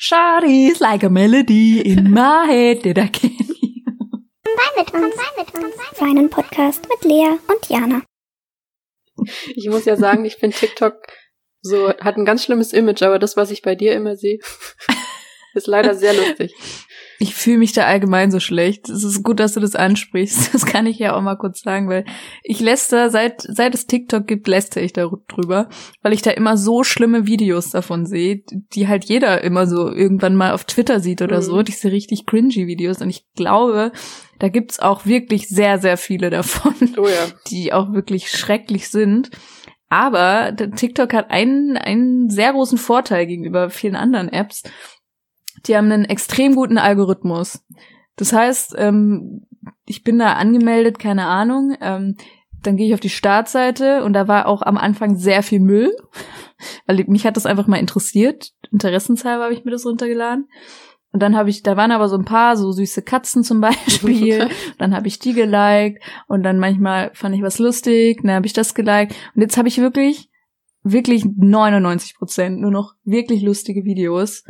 Shawty's like a melody in my head that I can't Wein mit uns. Mit uns. Für einen Podcast mit Lea und Jana. Ich muss ja sagen, ich finde TikTok so, hat ein ganz schlimmes Image, aber das, was ich bei dir immer sehe, ist leider sehr lustig. Ich fühle mich da allgemein so schlecht. Es ist gut, dass du das ansprichst. Das kann ich ja auch mal kurz sagen, weil ich läster, seit, seit es TikTok gibt, läster ich darüber, weil ich da immer so schlimme Videos davon sehe, die halt jeder immer so irgendwann mal auf Twitter sieht oder mhm. so, diese richtig cringy Videos. Und ich glaube, da gibt's auch wirklich sehr, sehr viele davon, oh ja. die auch wirklich schrecklich sind. Aber TikTok hat einen, einen sehr großen Vorteil gegenüber vielen anderen Apps die haben einen extrem guten Algorithmus. Das heißt, ähm, ich bin da angemeldet, keine Ahnung. Ähm, dann gehe ich auf die Startseite und da war auch am Anfang sehr viel Müll, weil mich hat das einfach mal interessiert. Interessenshalber habe ich mir das runtergeladen. Und dann habe ich, da waren aber so ein paar so süße Katzen zum Beispiel. dann habe ich die geliked und dann manchmal fand ich was lustig, dann habe ich das geliked. Und jetzt habe ich wirklich, wirklich 99 Prozent nur noch wirklich lustige Videos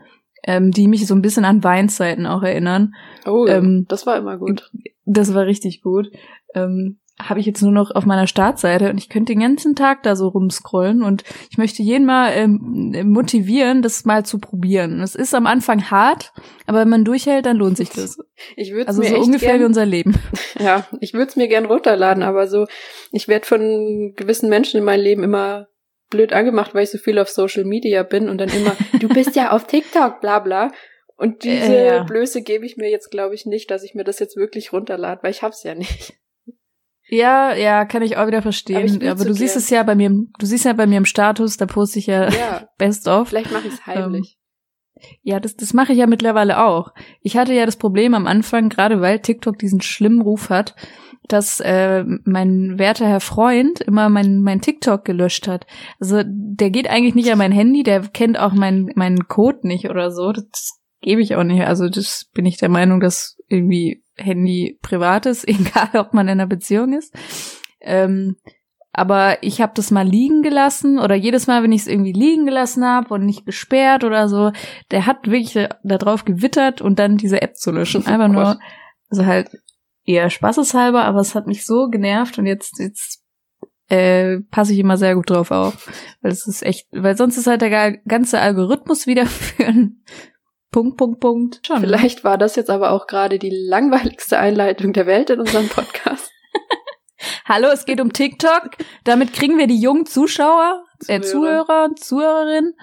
ähm, die mich so ein bisschen an Weinzeiten auch erinnern. Oh, ähm, das war immer gut. Das war richtig gut. Ähm, habe ich jetzt nur noch auf meiner Startseite und ich könnte den ganzen Tag da so rumscrollen und ich möchte jeden mal ähm, motivieren, das mal zu probieren. Es ist am Anfang hart, aber wenn man durchhält, dann lohnt sich das. Ich würde also mir so ungefähr gern, wie unser Leben. Ja, ich würde es mir gern runterladen, aber so ich werde von gewissen Menschen in meinem Leben immer blöd angemacht, weil ich so viel auf Social Media bin und dann immer, du bist ja auf TikTok, bla bla. Und diese äh, ja. Blöße gebe ich mir jetzt, glaube ich, nicht, dass ich mir das jetzt wirklich runterlade, weil ich hab's ja nicht. Ja, ja, kann ich auch wieder verstehen. Aber, Aber du siehst es ja bei mir, du siehst ja bei mir im Status, da poste ich ja, ja. Best of. Vielleicht mache ich es heimlich. Ähm, ja, das, das mache ich ja mittlerweile auch. Ich hatte ja das Problem am Anfang, gerade weil TikTok diesen schlimmen Ruf hat, dass äh, mein werter Herr Freund immer mein, mein TikTok gelöscht hat. Also der geht eigentlich nicht an mein Handy, der kennt auch meinen meinen Code nicht oder so. Das gebe ich auch nicht. Also das bin ich der Meinung, dass irgendwie Handy privat ist, egal ob man in einer Beziehung ist. Ähm, aber ich habe das mal liegen gelassen oder jedes Mal, wenn ich es irgendwie liegen gelassen habe und nicht gesperrt oder so, der hat wirklich darauf gewittert und dann diese App zu löschen. Einfach nur, also halt eher spaßeshalber, aber es hat mich so genervt und jetzt, jetzt äh, passe ich immer sehr gut drauf auf. Weil es ist echt, weil sonst ist halt der ganze Algorithmus wieder für einen Punkt, Punkt, Punkt. Schon. Vielleicht war das jetzt aber auch gerade die langweiligste Einleitung der Welt in unserem Podcast. Hallo, es geht um TikTok. Damit kriegen wir die jungen Zuschauer, äh, Zuhörer und Zuhörerinnen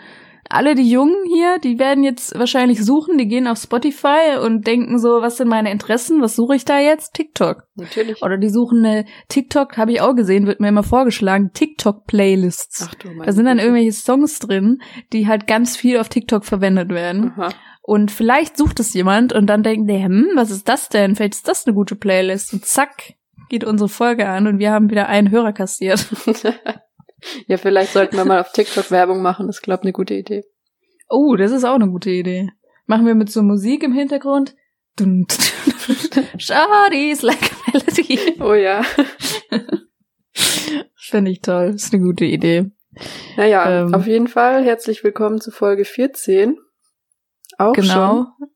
alle die Jungen hier, die werden jetzt wahrscheinlich suchen, die gehen auf Spotify und denken so, was sind meine Interessen, was suche ich da jetzt? TikTok. Natürlich. Oder die suchen eine TikTok, habe ich auch gesehen, wird mir immer vorgeschlagen, TikTok-Playlists. Ach du mein Da sind dann irgendwelche Songs drin, die halt ganz viel auf TikTok verwendet werden. Aha. Und vielleicht sucht es jemand und dann denkt der, hm, was ist das denn? Vielleicht ist das eine gute Playlist. Und zack, geht unsere Folge an und wir haben wieder einen Hörer kassiert. Ja, vielleicht sollten wir mal auf TikTok Werbung machen. Das ist, glaube ich, eine gute Idee. Oh, das ist auch eine gute Idee. Machen wir mit so Musik im Hintergrund. Shawty's like a melody. Oh ja. Finde ich toll. Das ist eine gute Idee. Naja, ähm, auf jeden Fall herzlich willkommen zu Folge 14. Auch genau. Schon.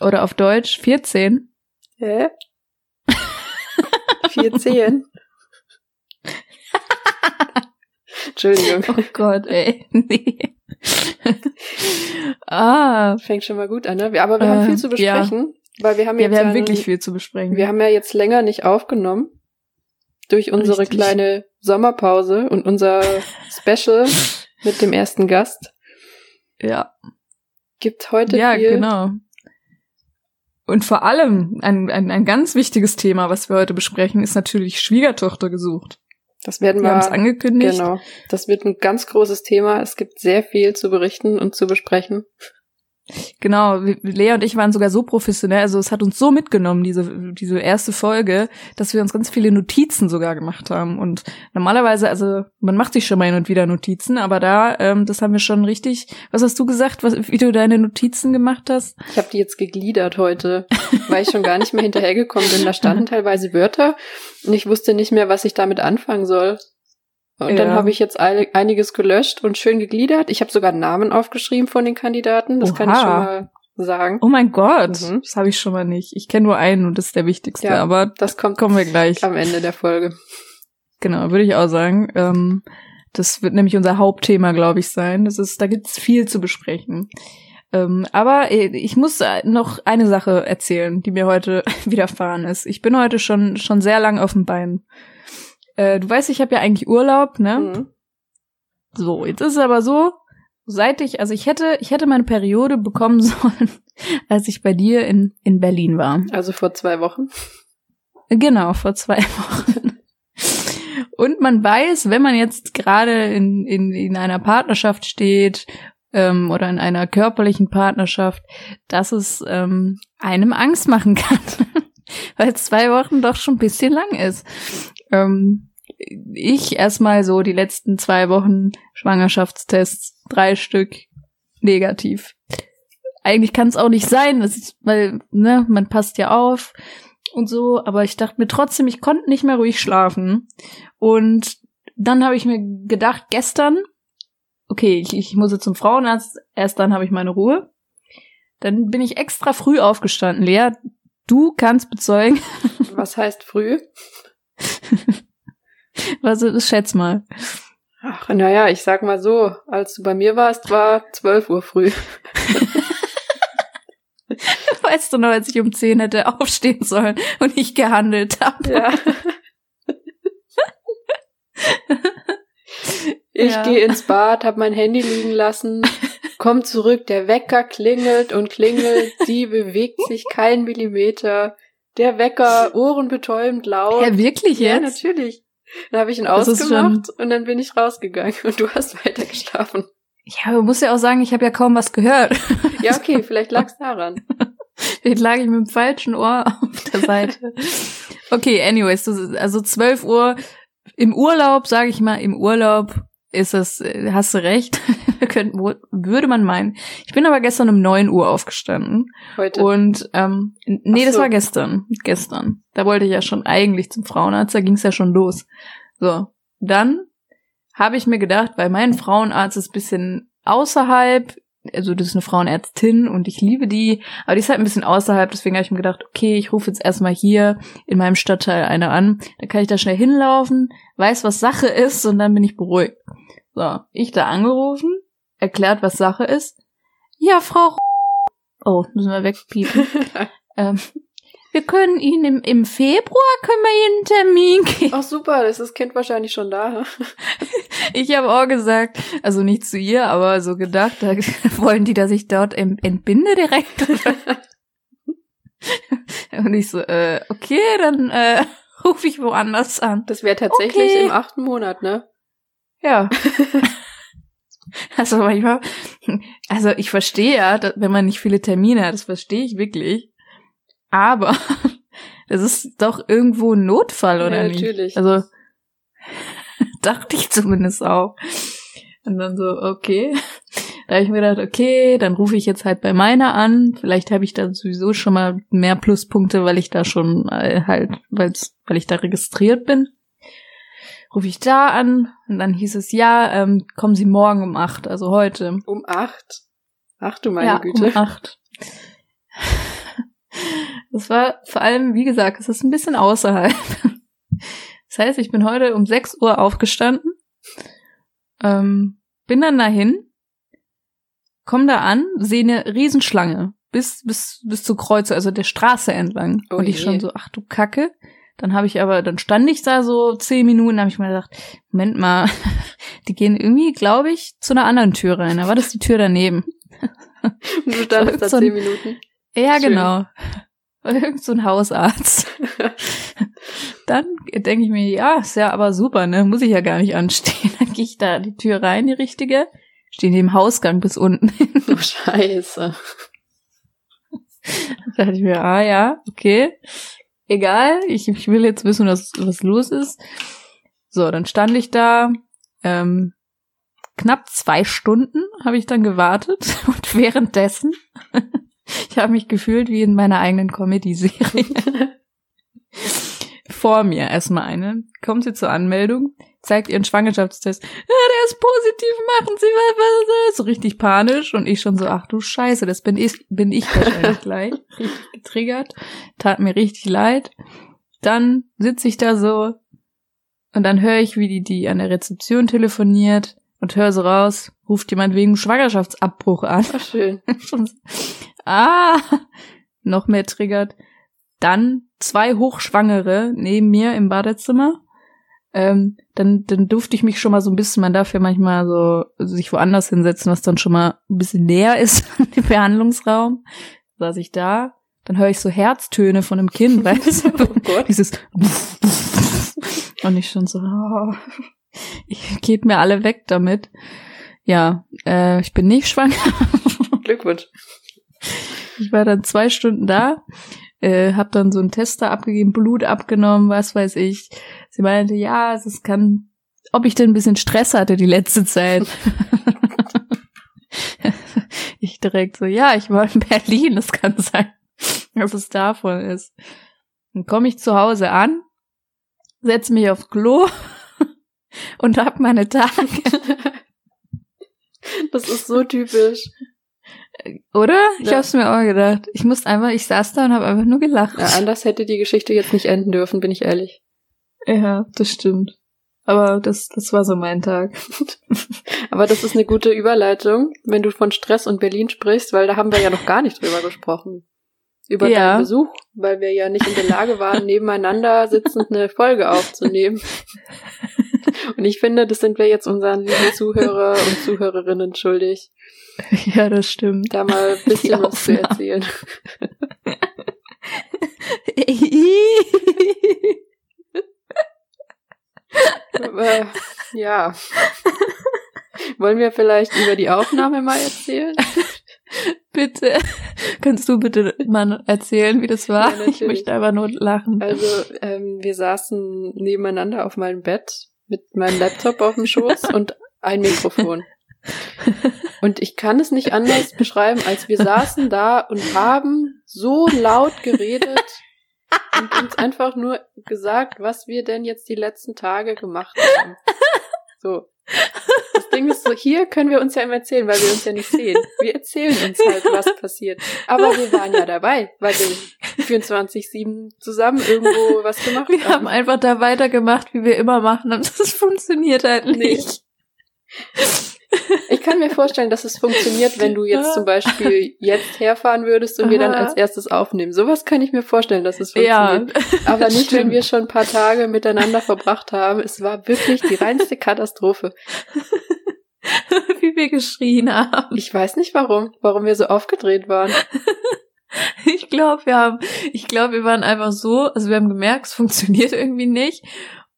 Oder auf Deutsch 14. Hä? 14? Entschuldigung. Oh Gott, ey. Nee. ah. Fängt schon mal gut an, ne? Aber wir äh, haben viel zu besprechen, ja. weil wir haben jetzt. Ja, wir haben wirklich viel zu besprechen. Wir haben ja jetzt länger nicht aufgenommen. Durch unsere Richtig. kleine Sommerpause und unser Special mit dem ersten Gast. Ja. Gibt heute ja, viel. Ja, genau. Und vor allem ein, ein, ein ganz wichtiges Thema, was wir heute besprechen, ist natürlich Schwiegertochter gesucht. Das werden wir, wir haben angekündigt. Genau. Das wird ein ganz großes Thema. Es gibt sehr viel zu berichten und zu besprechen. Genau, Lea und ich waren sogar so professionell, also es hat uns so mitgenommen, diese, diese erste Folge, dass wir uns ganz viele Notizen sogar gemacht haben. Und normalerweise, also man macht sich schon mal hin und wieder Notizen, aber da, ähm, das haben wir schon richtig. Was hast du gesagt, was, wie du deine Notizen gemacht hast? Ich habe die jetzt gegliedert heute, weil ich schon gar nicht mehr hinterhergekommen bin. Da standen teilweise Wörter und ich wusste nicht mehr, was ich damit anfangen soll. Und Ja. dann habe ich jetzt ein, einiges gelöscht und schön gegliedert. Ich habe sogar Namen aufgeschrieben von den Kandidaten. Das kann ich Oha. schon mal sagen. Oh mein Gott, Mhm. das habe ich schon mal nicht. Ich kenne nur einen und das ist der wichtigste, Ja. aber Das kommt kommen wir gleich. am Ende der Folge. Genau, würde ich auch sagen. Ähm, das wird nämlich unser Hauptthema, glaube ich, sein. Das ist, da gibt's viel zu besprechen. Ähm, aber äh, ich muss äh, noch eine Sache erzählen, die mir heute widerfahren ist. Ich bin heute schon schon sehr lang auf dem Bein. Äh, du weißt, ich habe ja eigentlich Urlaub, ne? Mhm. So, jetzt ist es aber so, seit ich, also ich hätte, ich hätte meine Periode bekommen sollen, als ich bei dir in, in Berlin war. Also vor zwei Wochen. Genau, vor zwei Wochen. Und man weiß, wenn man jetzt gerade in, in, in einer Partnerschaft steht ähm, oder in einer körperlichen Partnerschaft, dass es ähm, einem Angst machen kann. Weil zwei Wochen doch schon ein bisschen lang ist. Ähm, ich erstmal so die letzten zwei Wochen Schwangerschaftstests, drei Stück negativ. Eigentlich kann es auch nicht sein, das ist, weil ne, man passt ja auf und so, aber ich dachte mir trotzdem, ich konnte nicht mehr ruhig schlafen. Und dann habe ich mir gedacht, gestern, okay, ich, ich muss jetzt zum Frauenarzt, erst dann habe ich meine Ruhe. Dann bin ich extra früh aufgestanden. Lea, du kannst bezeugen, Was heißt früh? ist, schätz mal. Ach, naja, ich sag mal so, als du bei mir warst, war 12 Uhr früh. Weißt du noch, als ich um 10 hätte aufstehen sollen und ich gehandelt habe? Ja. Ich Ja. gehe ins Bad, hab mein Handy liegen lassen, komm zurück, der Wecker klingelt und klingelt, die bewegt sich kein Millimeter. Der Wecker ohrenbetäubend laut. Ja, wirklich Ja, jetzt? natürlich. Dann habe ich ihn Das ausgemacht und dann bin ich rausgegangen und du hast weiter geschlafen. Ja, aber muss ja auch sagen, ich habe ja kaum was gehört. Ja, okay, vielleicht lag's daran. Vielleicht lag ich mit dem falschen Ohr auf der Seite. Okay, anyways, also 12 Uhr im Urlaub, sage ich mal, im Urlaub ist es, äh, hast du recht, Könnte, würde man meinen. Ich bin aber gestern um 9 Uhr aufgestanden Heute. und ähm, nee, Ach das so. war gestern, gestern. Da wollte ich ja schon eigentlich zum Frauenarzt, da ging's ja schon los. So, dann habe ich mir gedacht, weil mein Frauenarzt ist bisschen außerhalb, also das ist eine Frauenärztin und ich liebe die, aber die ist halt ein bisschen außerhalb, deswegen habe ich mir gedacht, okay, ich rufe jetzt erstmal hier in meinem Stadtteil eine an, dann kann ich da schnell hinlaufen, weiß, was Sache ist und dann bin ich beruhigt. So, ich da angerufen, erklärt, was Sache ist. Ja, Frau Oh, müssen wir wegpiepen. ähm, wir können Ihnen im, im Februar können wir Ihnen einen Termin geben. Ach super, das ist das Kind wahrscheinlich schon da. Ich habe auch gesagt, also nicht zu ihr, aber so gedacht, da wollen die, dass ich dort entbinde direkt. Und ich so, äh, okay, dann äh, rufe ich woanders an. Das wäre tatsächlich Okay. im achten Monat, ne? Ja. Also manchmal, also ich verstehe ja, wenn man nicht viele Termine hat, das verstehe ich wirklich. Aber das ist doch irgendwo ein Notfall, oder Ja, nicht? natürlich. Also dachte ich zumindest auch. Und dann so, okay. Da habe ich mir gedacht, okay, dann rufe ich jetzt halt bei meiner an. Vielleicht habe ich da sowieso schon mal mehr Pluspunkte, weil ich da schon äh, halt, weil's, weil ich da registriert bin. Rufe ich da an und dann hieß es, ja, ähm, kommen Sie morgen um acht, also heute. Um acht. Ach du meine ja, Güte. um acht. Das war vor allem, wie gesagt, es ist ein bisschen außerhalb. Das heißt, ich bin heute um 6 Uhr aufgestanden, ähm, bin dann dahin, komm da an, sehe eine Riesenschlange bis, bis, bis zur Kreuze, also der Straße entlang. Oh Und ich je. schon so, ach du Kacke. Dann habe ich aber, dann stand ich da so zehn Minuten, habe ich mir gedacht, Moment mal, die gehen irgendwie, glaube ich, zu einer anderen Tür rein. Da war das die Tür daneben. Und du standest da zehn Minuten. Ja, Schön. genau. Irgend so ein Hausarzt. Dann denke ich mir, ja, ist ja aber super, ne? Muss ich ja gar nicht anstehen. Dann gehe ich da die Tür rein, die richtige. Stehe in dem Hausgang bis unten. Oh, scheiße. Da dachte ich mir, ah ja, okay. Egal, ich, ich will jetzt wissen, was, was los ist. So, dann stand ich da. Ähm, knapp zwei Stunden habe ich dann gewartet. Und währenddessen, ich habe mich gefühlt wie in meiner eigenen Comedy-Serie. vor mir erstmal eine, kommt sie zur Anmeldung, zeigt ihren Schwangerschaftstest. Ja, der ist positiv, machen Sie was, was, was. So richtig panisch und ich schon so, ach du Scheiße, das bin ich, bin ich wahrscheinlich gleich. Richtig getriggert, tat mir richtig leid. Dann sitze ich da so und dann höre ich, wie die, die an der Rezeption telefoniert und höre so raus, ruft jemand wegen Schwangerschaftsabbruch an. Ach, schön. ah, noch mehr triggert. Dann zwei Hochschwangere neben mir im Badezimmer. Ähm, dann, dann durfte ich mich schon mal so ein bisschen, man darf ja manchmal so sich woanders hinsetzen, was dann schon mal ein bisschen näher ist an dem Behandlungsraum. Saß ich da, dann höre ich so Herztöne von einem Kind, weißt du? Oh Gott. Dieses und ich schon so, oh, ich geht mir alle weg damit. Ja, äh, ich bin nicht schwanger. Glückwunsch. Ich war dann zwei Stunden da, äh, hab dann so einen Tester abgegeben, Blut abgenommen, was weiß ich. Sie meinte, ja, es kann, ob ich denn ein bisschen Stress hatte die letzte Zeit. ich direkt so, ja, ich war in Berlin, es kann sein, dass es davon ist. Dann komme ich zu Hause an, setze mich aufs Klo und hab meine Tage. Das ist so typisch. Oder? Ich Ja. hab's mir auch gedacht. Ich musste einfach, ich saß da und habe einfach nur gelacht. Ja, anders hätte die Geschichte jetzt nicht enden dürfen, bin ich ehrlich. Ja, das stimmt. Aber das, das war so mein Tag. Aber das ist eine gute Überleitung, wenn du von Stress und Berlin sprichst, weil da haben wir ja noch gar nicht drüber gesprochen. Über Ja. deinen Besuch, weil wir ja nicht in der Lage waren, nebeneinander sitzend eine Folge aufzunehmen. Und ich finde, das sind wir jetzt unseren lieben Zuhörer und Zuhörerinnen schuldig, ja, das stimmt. da mal ein bisschen was zu erzählen. Aber, ja. Wollen wir vielleicht über die Aufnahme mal erzählen? bitte. Kannst du bitte mal erzählen, wie das war? Ja, ich möchte einfach nur lachen. Also, ähm, wir saßen nebeneinander auf meinem Bett mit meinem Laptop auf dem Schoß und ein Mikrofon. Und ich kann es nicht anders beschreiben, als wir saßen da und haben so laut geredet und uns einfach nur gesagt, was wir denn jetzt die letzten Tage gemacht haben. So. Das Ding ist so, hier können wir uns ja immer erzählen, weil wir uns ja nicht sehen. Wir erzählen uns halt, was passiert. Aber wir waren ja dabei, weil wir 24-7 zusammen irgendwo was gemacht wir haben einfach da weitergemacht, wie wir immer machen, und das funktioniert halt Nee. Ich kann mir vorstellen, dass es funktioniert, wenn du jetzt zum Beispiel jetzt herfahren würdest und wir dann Aha. als erstes aufnehmen. Sowas kann ich mir vorstellen, dass es Ja, funktioniert. Aber nicht, wenn stimmt. wir schon ein paar Tage miteinander verbracht haben. Es war wirklich die reinste Katastrophe. wie wir geschrien haben. Ich weiß nicht warum, warum wir so aufgedreht waren. Ich glaube, wir haben, ich glaube, wir waren einfach so, also wir haben gemerkt, es funktioniert irgendwie nicht.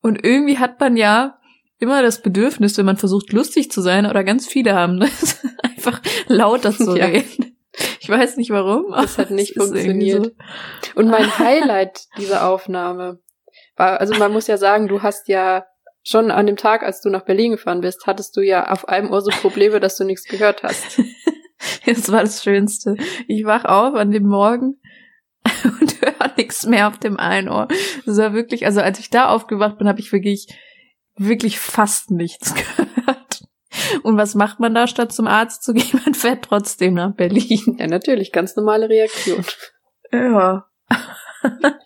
Und irgendwie hat man ja immer das Bedürfnis, wenn man versucht, lustig zu sein, oder ganz viele haben das, einfach lauter zu Ja. reden. Ich weiß nicht warum. aber Das hat nicht irgendwie funktioniert. Und mein Highlight dieser Aufnahme war, also man muss ja sagen, du hast ja schon an dem Tag, als du nach Berlin gefahren bist, hattest du ja auf einem Ohr so Probleme, dass du nichts gehört hast. Das war das Schönste. Ich wach auf an dem Morgen und höre nichts mehr auf dem einen Ohr. Das war wirklich, also als ich da aufgewacht bin, habe ich wirklich, wirklich fast nichts gehört. Und was macht man da, statt zum Arzt zu gehen? Man fährt trotzdem nach Berlin. Ja, natürlich, ganz normale Reaktion. Ja.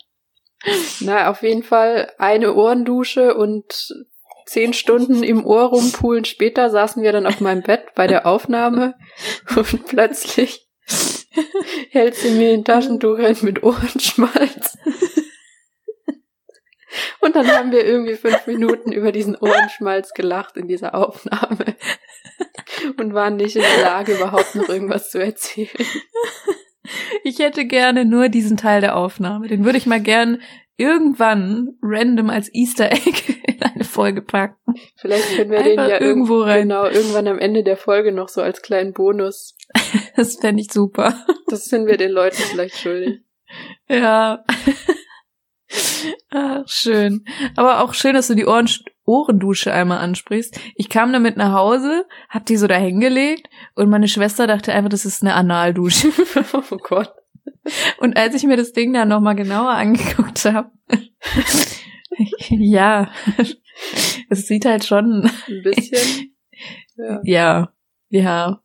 Na, auf jeden Fall eine Ohrendusche und zehn Stunden im Ohr rumpulen später saßen wir dann auf meinem Bett bei der Aufnahme und plötzlich hält sie mir ein Taschentuch hin mit Ohrenschmalz. Und dann haben wir irgendwie fünf Minuten über diesen Ohrenschmalz gelacht in dieser Aufnahme und waren nicht in der Lage, überhaupt noch irgendwas zu erzählen. Ich hätte gerne nur diesen Teil der Aufnahme. Den würde ich mal gern irgendwann random als Easter Egg in eine Folge packen. Vielleicht können wir den Einfach ja irgendwo irgendwo rein. genau irgendwann am Ende der Folge noch so als kleinen Bonus. Das fände ich super. Das sind wir den Leuten vielleicht schuldig. Ja. Ach, schön. Aber auch schön, dass du die Ohren Ohrendusche einmal ansprichst. Ich kam damit nach Hause, hab die so da hingelegt und meine Schwester dachte einfach, das ist eine Analdusche. oh Gott. Und als ich mir das Ding dann nochmal genauer angeguckt habe, ja, es sieht halt schon Ein bisschen. Ja. Ja, ja.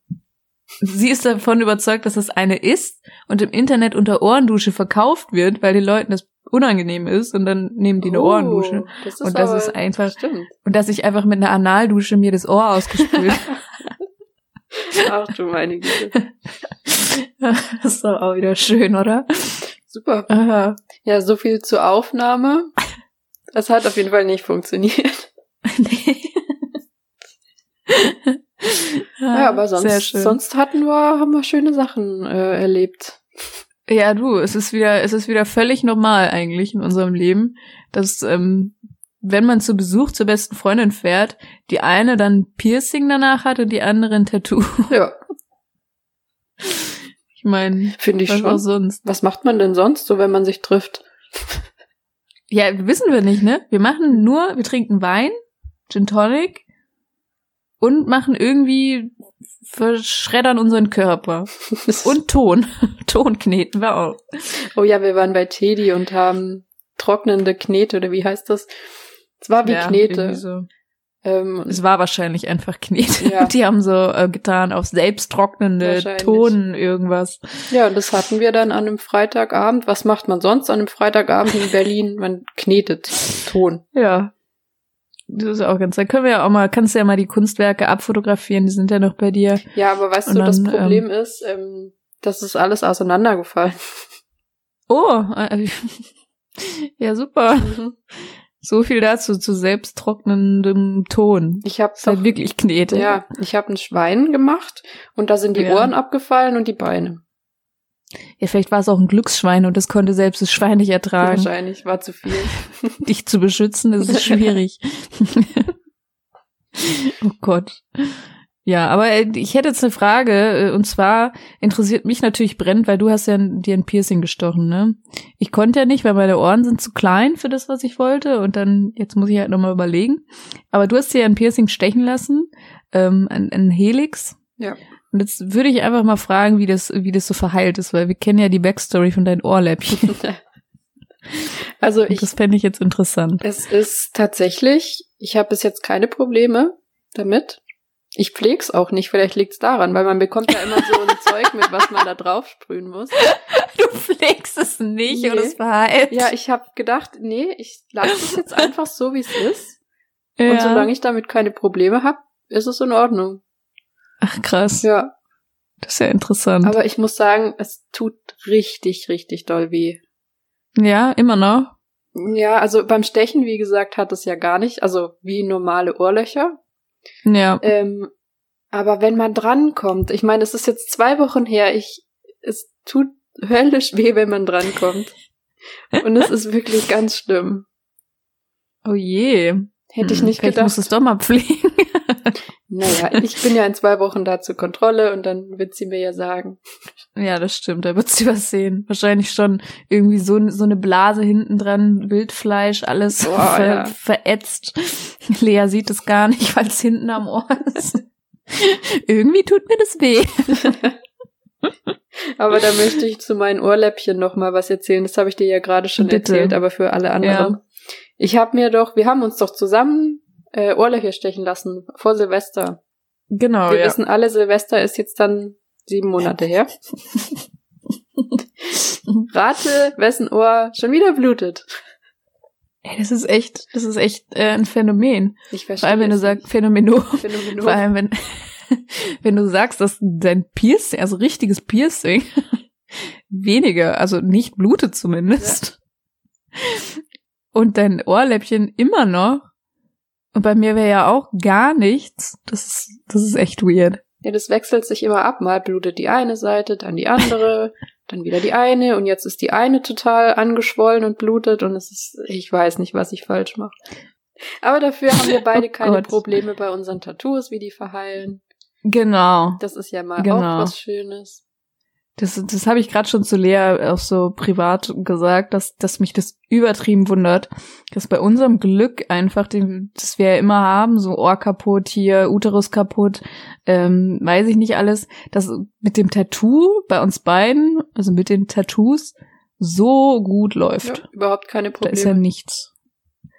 Sie ist davon überzeugt, dass es eine ist und im Internet unter Ohrendusche verkauft wird, weil den Leuten das unangenehm ist und dann nehmen die eine Oh, Ohrendusche. Das ist Und das ist einfach- Stimmt. Und dass ich einfach mit einer Analdusche mir das Ohr ausgespült. Ach du meine Güte. das ist doch auch wieder schön, oder? Super. Aha. Ja, so viel zur Aufnahme. Es hat auf jeden Fall nicht funktioniert. Nee. Ja, aber sonst, sonst hatten wir, haben wir schöne Sachen äh, erlebt. Ja, du, es ist wieder, es ist wieder völlig normal eigentlich in unserem Leben, dass ähm, wenn man zu Besuch zur besten Freundin fährt, die eine dann Piercing danach hat und die andere ein Tattoo. Ja, Ich meine, finde ich was auch schon. sonst. Was macht man denn sonst so, wenn man sich trifft? Ja, wissen wir nicht, ne? Wir machen nur, wir trinken Wein, Gin Tonic und machen irgendwie, verschreddern unseren Körper. Und Ton. Ton kneten wir auch. oh ja, wir waren bei Teddy und haben trocknende Knete, oder wie heißt das? Es war wie Ja, Knete. So. Ähm, Es war wahrscheinlich einfach Knete. Ja. Die haben so äh, getan auf selbsttrocknende Wahrscheinlich. Ton irgendwas. ja, und das hatten wir dann an einem Freitagabend. Was macht man sonst an einem Freitagabend in Berlin? Man knetet Ton. Ja. Das ist auch ganz, da können wir ja auch mal, kannst du ja mal die Kunstwerke abfotografieren, die sind ja noch bei dir. Ja, aber weißt Und du, das dann, Problem ist, ähm, das ist alles auseinandergefallen. Oh, äh, ja super. So viel dazu, zu selbsttrocknendem Ton. Ich habe halt wirklich Knete. ja, ich habe ein Schwein gemacht und da sind die Ja. Ohren abgefallen und die Beine. Ja, vielleicht war es auch ein Glücksschwein und das konnte selbst das Schwein nicht ertragen. Wahrscheinlich war zu viel. Dich zu beschützen, das ist schwierig. oh Gott. Ja, aber äh, ich hätte jetzt eine Frage, äh, und zwar interessiert mich natürlich brennend, weil du hast ja dir ein Piercing gestochen, ne? Ich konnte ja nicht, weil meine Ohren sind zu klein für das, was ich wollte, und dann, jetzt muss ich halt nochmal überlegen. Aber du hast dir ja ein Piercing stechen lassen, ähm, ein, ein Helix. Ja. Und jetzt würde ich einfach mal fragen, wie das, wie das so verheilt ist, weil wir kennen ja die Backstory von deinen Ohrläppchen. Also Und ich, das fände ich jetzt interessant. es ist tatsächlich, ich habe bis jetzt keine Probleme damit. Ich pfleg's auch nicht, vielleicht liegt's daran, weil man bekommt ja immer so ein Zeug mit, was man da drauf sprühen muss. Du pflegst es nicht Nee. und es verheilt. Ja, ich habe gedacht, nee, ich lasse es jetzt einfach so, wie es ist. ja. Und solange ich damit keine Probleme habe, ist es in Ordnung. Ach krass, Ja, das ist ja interessant. aber ich muss sagen, es tut richtig, richtig doll weh. ja, immer noch. Ja, also beim Stechen, wie gesagt, hat es ja gar nicht, also wie normale Ohrlöcher. Ja. Ähm, aber wenn man drankommt, ich meine, es ist jetzt zwei Wochen her, ich, es tut höllisch weh, wenn man drankommt. Und es ist wirklich ganz schlimm. Oh je. Hätte ich Hm, nicht vielleicht gedacht. musst du es doch mal pflegen. Naja, ich bin ja in zwei Wochen da zur Kontrolle und dann wird sie mir ja sagen. ja, das stimmt. Da wird sie was sehen. Wahrscheinlich schon irgendwie so, so eine Blase hinten dran, Wildfleisch, alles Boah, ver, ja. verätzt. Lea sieht es gar nicht, weil es hinten am Ohr ist. irgendwie tut mir das weh. Aber da möchte ich zu meinen Ohrläppchen noch mal was erzählen. Das habe ich dir ja gerade schon Bitte. erzählt, aber für alle anderen. Ich habe mir doch, wir haben uns doch zusammen äh, Ohrlöcher stechen lassen vor Silvester. Genau, Wir ja. wissen alle, Silvester ist jetzt dann sieben Monate her. Rate, wessen Ohr schon wieder blutet. Ey, das ist echt, das ist echt äh, ein Phänomen. Ich verstehe Vor allem, wenn du sagst, Phänomeno. nicht. Phänomenal. Vor allem, wenn, wenn du sagst, dass dein Piercing, also richtiges Piercing, weniger, also nicht blutet zumindest. Und dein Ohrläppchen immer noch. Und bei mir wäre ja auch gar nichts. Das ist, das ist echt weird. Ja, das wechselt sich immer ab. Mal blutet die eine Seite, dann die andere, dann wieder die eine und jetzt ist die eine total angeschwollen und blutet und es ist, ich weiß nicht, was ich falsch mache. Aber dafür haben wir beide Oh keine Gott. Probleme bei unseren Tattoos, wie die verheilen. Genau. Das ist ja mal Genau. auch was Schönes. Das, das habe ich gerade schon zu Lea auch so privat gesagt, dass, dass mich das übertrieben wundert, dass bei unserem Glück einfach, den, das wir ja immer haben, so Ohr kaputt, hier Uterus kaputt, ähm, weiß ich nicht alles, dass mit dem Tattoo bei uns beiden, also mit den Tattoos, so gut läuft. Ja, überhaupt keine Probleme. Da ist ja nichts.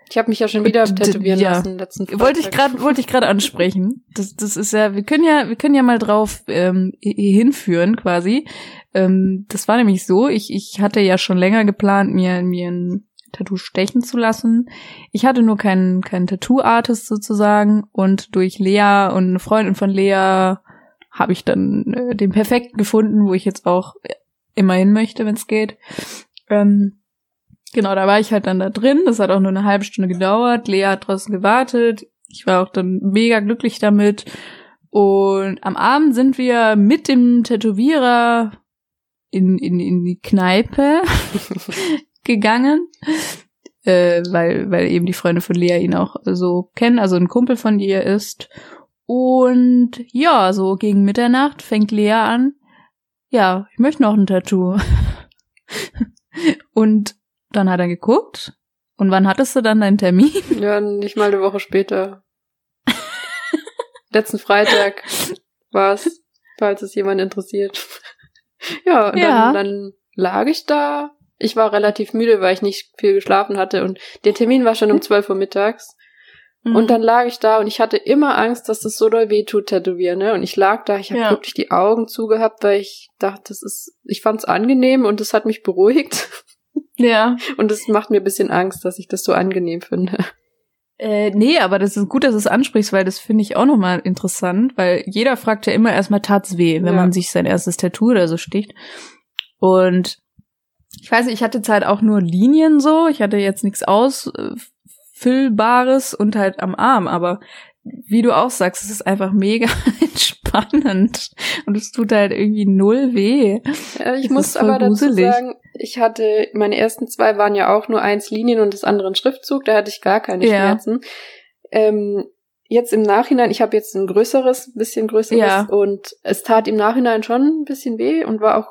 Ich habe mich ja schon wieder tätowieren ja. lassen letzten Freitag. Wollte ich gerade wollte ich gerade ansprechen. Das das ist ja wir können ja wir können ja mal drauf ähm, hinführen quasi. Ähm, das war nämlich so, ich ich hatte ja schon länger geplant mir mir ein Tattoo stechen zu lassen. Ich hatte nur keinen keinen Tattoo Artist sozusagen und durch Lea und eine Freundin von Lea habe ich dann äh, den perfekten gefunden, wo ich jetzt auch immer hin möchte, wenn es geht. Ähm, Genau, da war ich halt dann da drin. Das hat auch nur eine halbe Stunde gedauert. Lea hat draußen gewartet. Ich war auch dann mega glücklich damit. Und am Abend sind wir mit dem Tätowierer in, in, in die Kneipe gegangen. Äh, weil, weil eben die Freunde von Lea ihn auch so kennen, also ein Kumpel von ihr ist. Und ja, so gegen Mitternacht fängt Lea an. Ja, ich möchte noch ein Tattoo. und dann hat er geguckt. Und wann hattest du dann deinen Termin? Ja, nicht mal eine Woche später. Letzten Freitag war es, falls es jemand interessiert. ja, und ja. Dann, dann lag ich da. Ich war relativ müde, weil ich nicht viel geschlafen hatte und der Termin war schon um 12 Uhr mittags. Mhm. Und dann lag ich da und ich hatte immer Angst, dass das so doll weh tut, tätowieren, ne? Und ich lag da, ich habe ja. wirklich die Augen zugehabt, weil ich dachte, das ist, ich fand's angenehm und das hat mich beruhigt. Ja. Und es macht mir ein bisschen Angst, dass ich das so angenehm finde. Äh, nee, aber das ist gut, dass du es ansprichst, weil das finde ich auch nochmal interessant, weil jeder fragt ja immer erstmal, tat's weh, wenn ja. man sich sein erstes Tattoo oder so sticht. Und ich weiß nicht, ich hatte jetzt halt auch nur Linien so, ich hatte jetzt nichts Ausfüllbares und halt am Arm, aber wie du auch sagst, es ist einfach mega entspannend und es tut halt irgendwie null weh. Ja, ich es muss aber dazu sagen, ich hatte, meine ersten zwei waren ja auch nur eins Linien und das andere ein Schriftzug, da hatte ich gar keine ja. Schmerzen. Ähm, jetzt im Nachhinein, ich habe jetzt ein größeres, bisschen größeres ja. und es tat im Nachhinein schon ein bisschen weh und war auch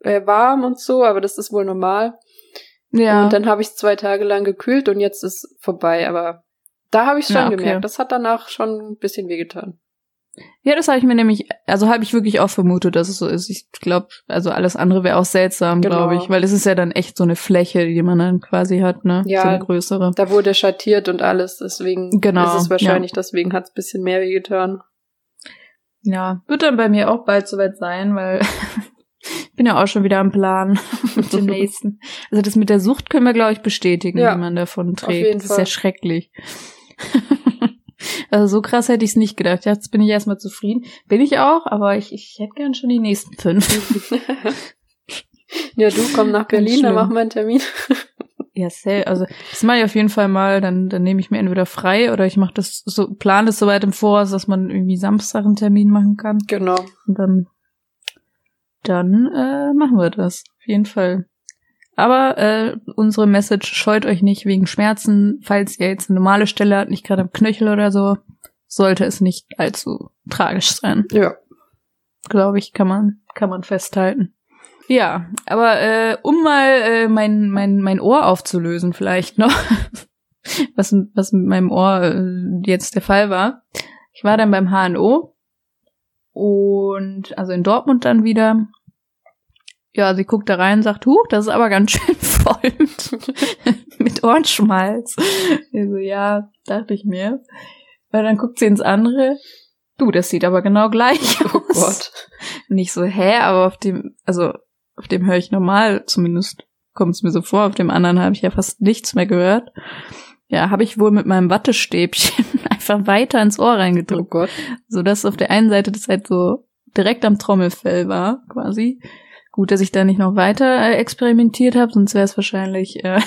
äh, warm und so, aber das ist wohl normal. Ja. Und dann habe ich zwei Tage lang gekühlt und jetzt ist vorbei, aber da habe ich schon ja, okay. gemerkt. Das hat danach schon ein bisschen wehgetan. Ja, das habe ich mir nämlich, also habe ich wirklich auch vermutet, dass es so ist. Ich glaube, also alles andere wäre auch seltsam, genau. glaube ich, weil es ist ja dann echt so eine Fläche, die man dann quasi hat, ne? Ja, so eine größere. Da wurde schattiert und alles, deswegen genau, ist es wahrscheinlich, ja. deswegen hat es bisschen mehr wehgetan. Ja, wird dann bei mir auch bald soweit sein, weil ich bin ja auch schon wieder am Plan mit dem nächsten. Also das mit der Sucht können wir, glaube ich, bestätigen, ja, wie man davon trägt. das ist ja schrecklich. Also so krass hätte ich es nicht gedacht. Jetzt bin ich erstmal zufrieden. Bin ich auch, aber ich, ich hätte gern schon die nächsten fünf. ja, du komm nach Berlin, dann machen wir einen Termin. ja, sehr. Also das mache ich auf jeden Fall mal. Dann, dann nehme ich mir entweder frei oder ich mache das so, plan das so weit im Voraus, dass man irgendwie Samstag einen Termin machen kann. Genau. Und dann, dann äh, machen wir das. Auf jeden Fall. Aber äh, unsere Message scheut euch nicht wegen Schmerzen, falls ihr jetzt eine normale Stelle habt, nicht gerade am Knöchel oder so, sollte es nicht allzu tragisch sein. Ja. Glaube ich, kann man, kann man festhalten. Ja, aber äh, um mal äh, mein, mein, mein Ohr aufzulösen, vielleicht noch, was, was mit meinem Ohr äh, jetzt der Fall war. Ich war dann beim HNO und also in Dortmund dann wieder ja, sie guckt da rein und sagt, huch, das ist aber ganz schön voll mit, Ohrenschmalz. Ich so, ja, dachte ich mir. Weil dann guckt sie ins andere. Du, das sieht aber genau gleich oh aus. Oh Gott. Nicht so, hä, aber auf dem, also auf dem höre ich normal, zumindest kommt es mir so vor. Auf dem anderen habe ich ja fast nichts mehr gehört. Ja, habe ich wohl mit meinem Wattestäbchen einfach weiter ins Ohr reingedrückt. Oh Gott. So dass auf der einen Seite das halt so direkt am Trommelfell war, quasi. Gut, dass ich da nicht noch weiter äh, experimentiert habe, sonst wäre es wahrscheinlich äh,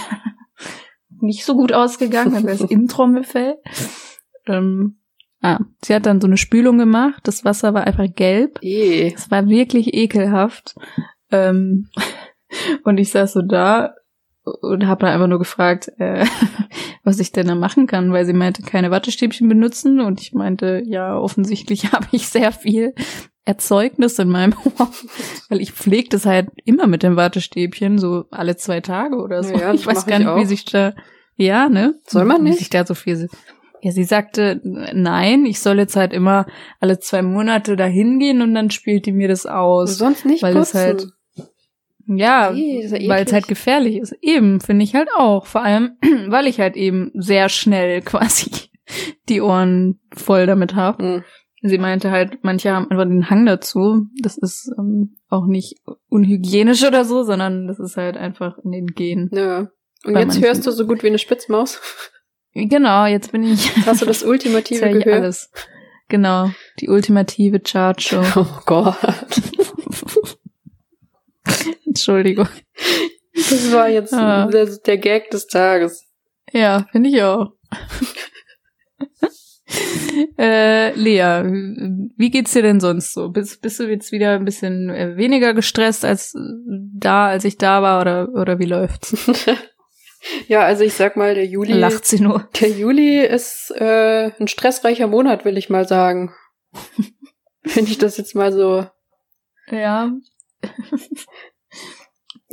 nicht so gut ausgegangen, dann wäre es im Trommelfell. Ähm, ah, sie hat dann so eine Spülung gemacht, das Wasser war einfach gelb. Es war wirklich ekelhaft. Ähm, und ich saß so da und habe dann einfach nur gefragt, äh, was ich denn da machen kann, weil sie meinte, keine Wattestäbchen benutzen und ich meinte, ja, offensichtlich habe ich sehr viel Erzeugnis in meinem Ohr, weil ich pflege das halt immer mit dem Wattestäbchen, so alle zwei Tage oder so. Ja, ich weiß gar nicht, wie sich da, ja, ne? Soll man nicht? Wie sich da so viel, ja, sie sagte, nein, ich soll jetzt halt immer alle zwei Monate da hingehen und dann spielt die mir das aus. Sonst nicht weil putzen. es halt, ja, ja weil es halt gefährlich ist. Eben, finde ich halt auch. Vor allem, weil ich halt eben sehr schnell quasi die Ohren voll damit habe. Hm. Sie meinte halt, manche haben einfach den Hang dazu. Das ist ähm, auch nicht unhygienisch oder so, sondern das ist halt einfach in den Genen. Ja. Und jetzt manchen. hörst du so gut wie eine Spitzmaus. Genau, jetzt bin ich. Hast du das jetzt ultimative ich Gehör? alles. Genau, die ultimative Chartshow. Oh Gott. Entschuldigung. Das war jetzt Ah. der, der Gag des Tages. Ja, finde ich auch. äh, Lea, wie geht's dir denn sonst so? Bist, bist du jetzt wieder ein bisschen äh, weniger gestresst als äh, da, als ich da war, oder, oder wie läuft's? ja, also ich sag mal, der Juli. Lacht sie nur. Der Juli ist äh, ein stressreicher Monat, will ich mal sagen. Wenn ich das jetzt mal so. Ja.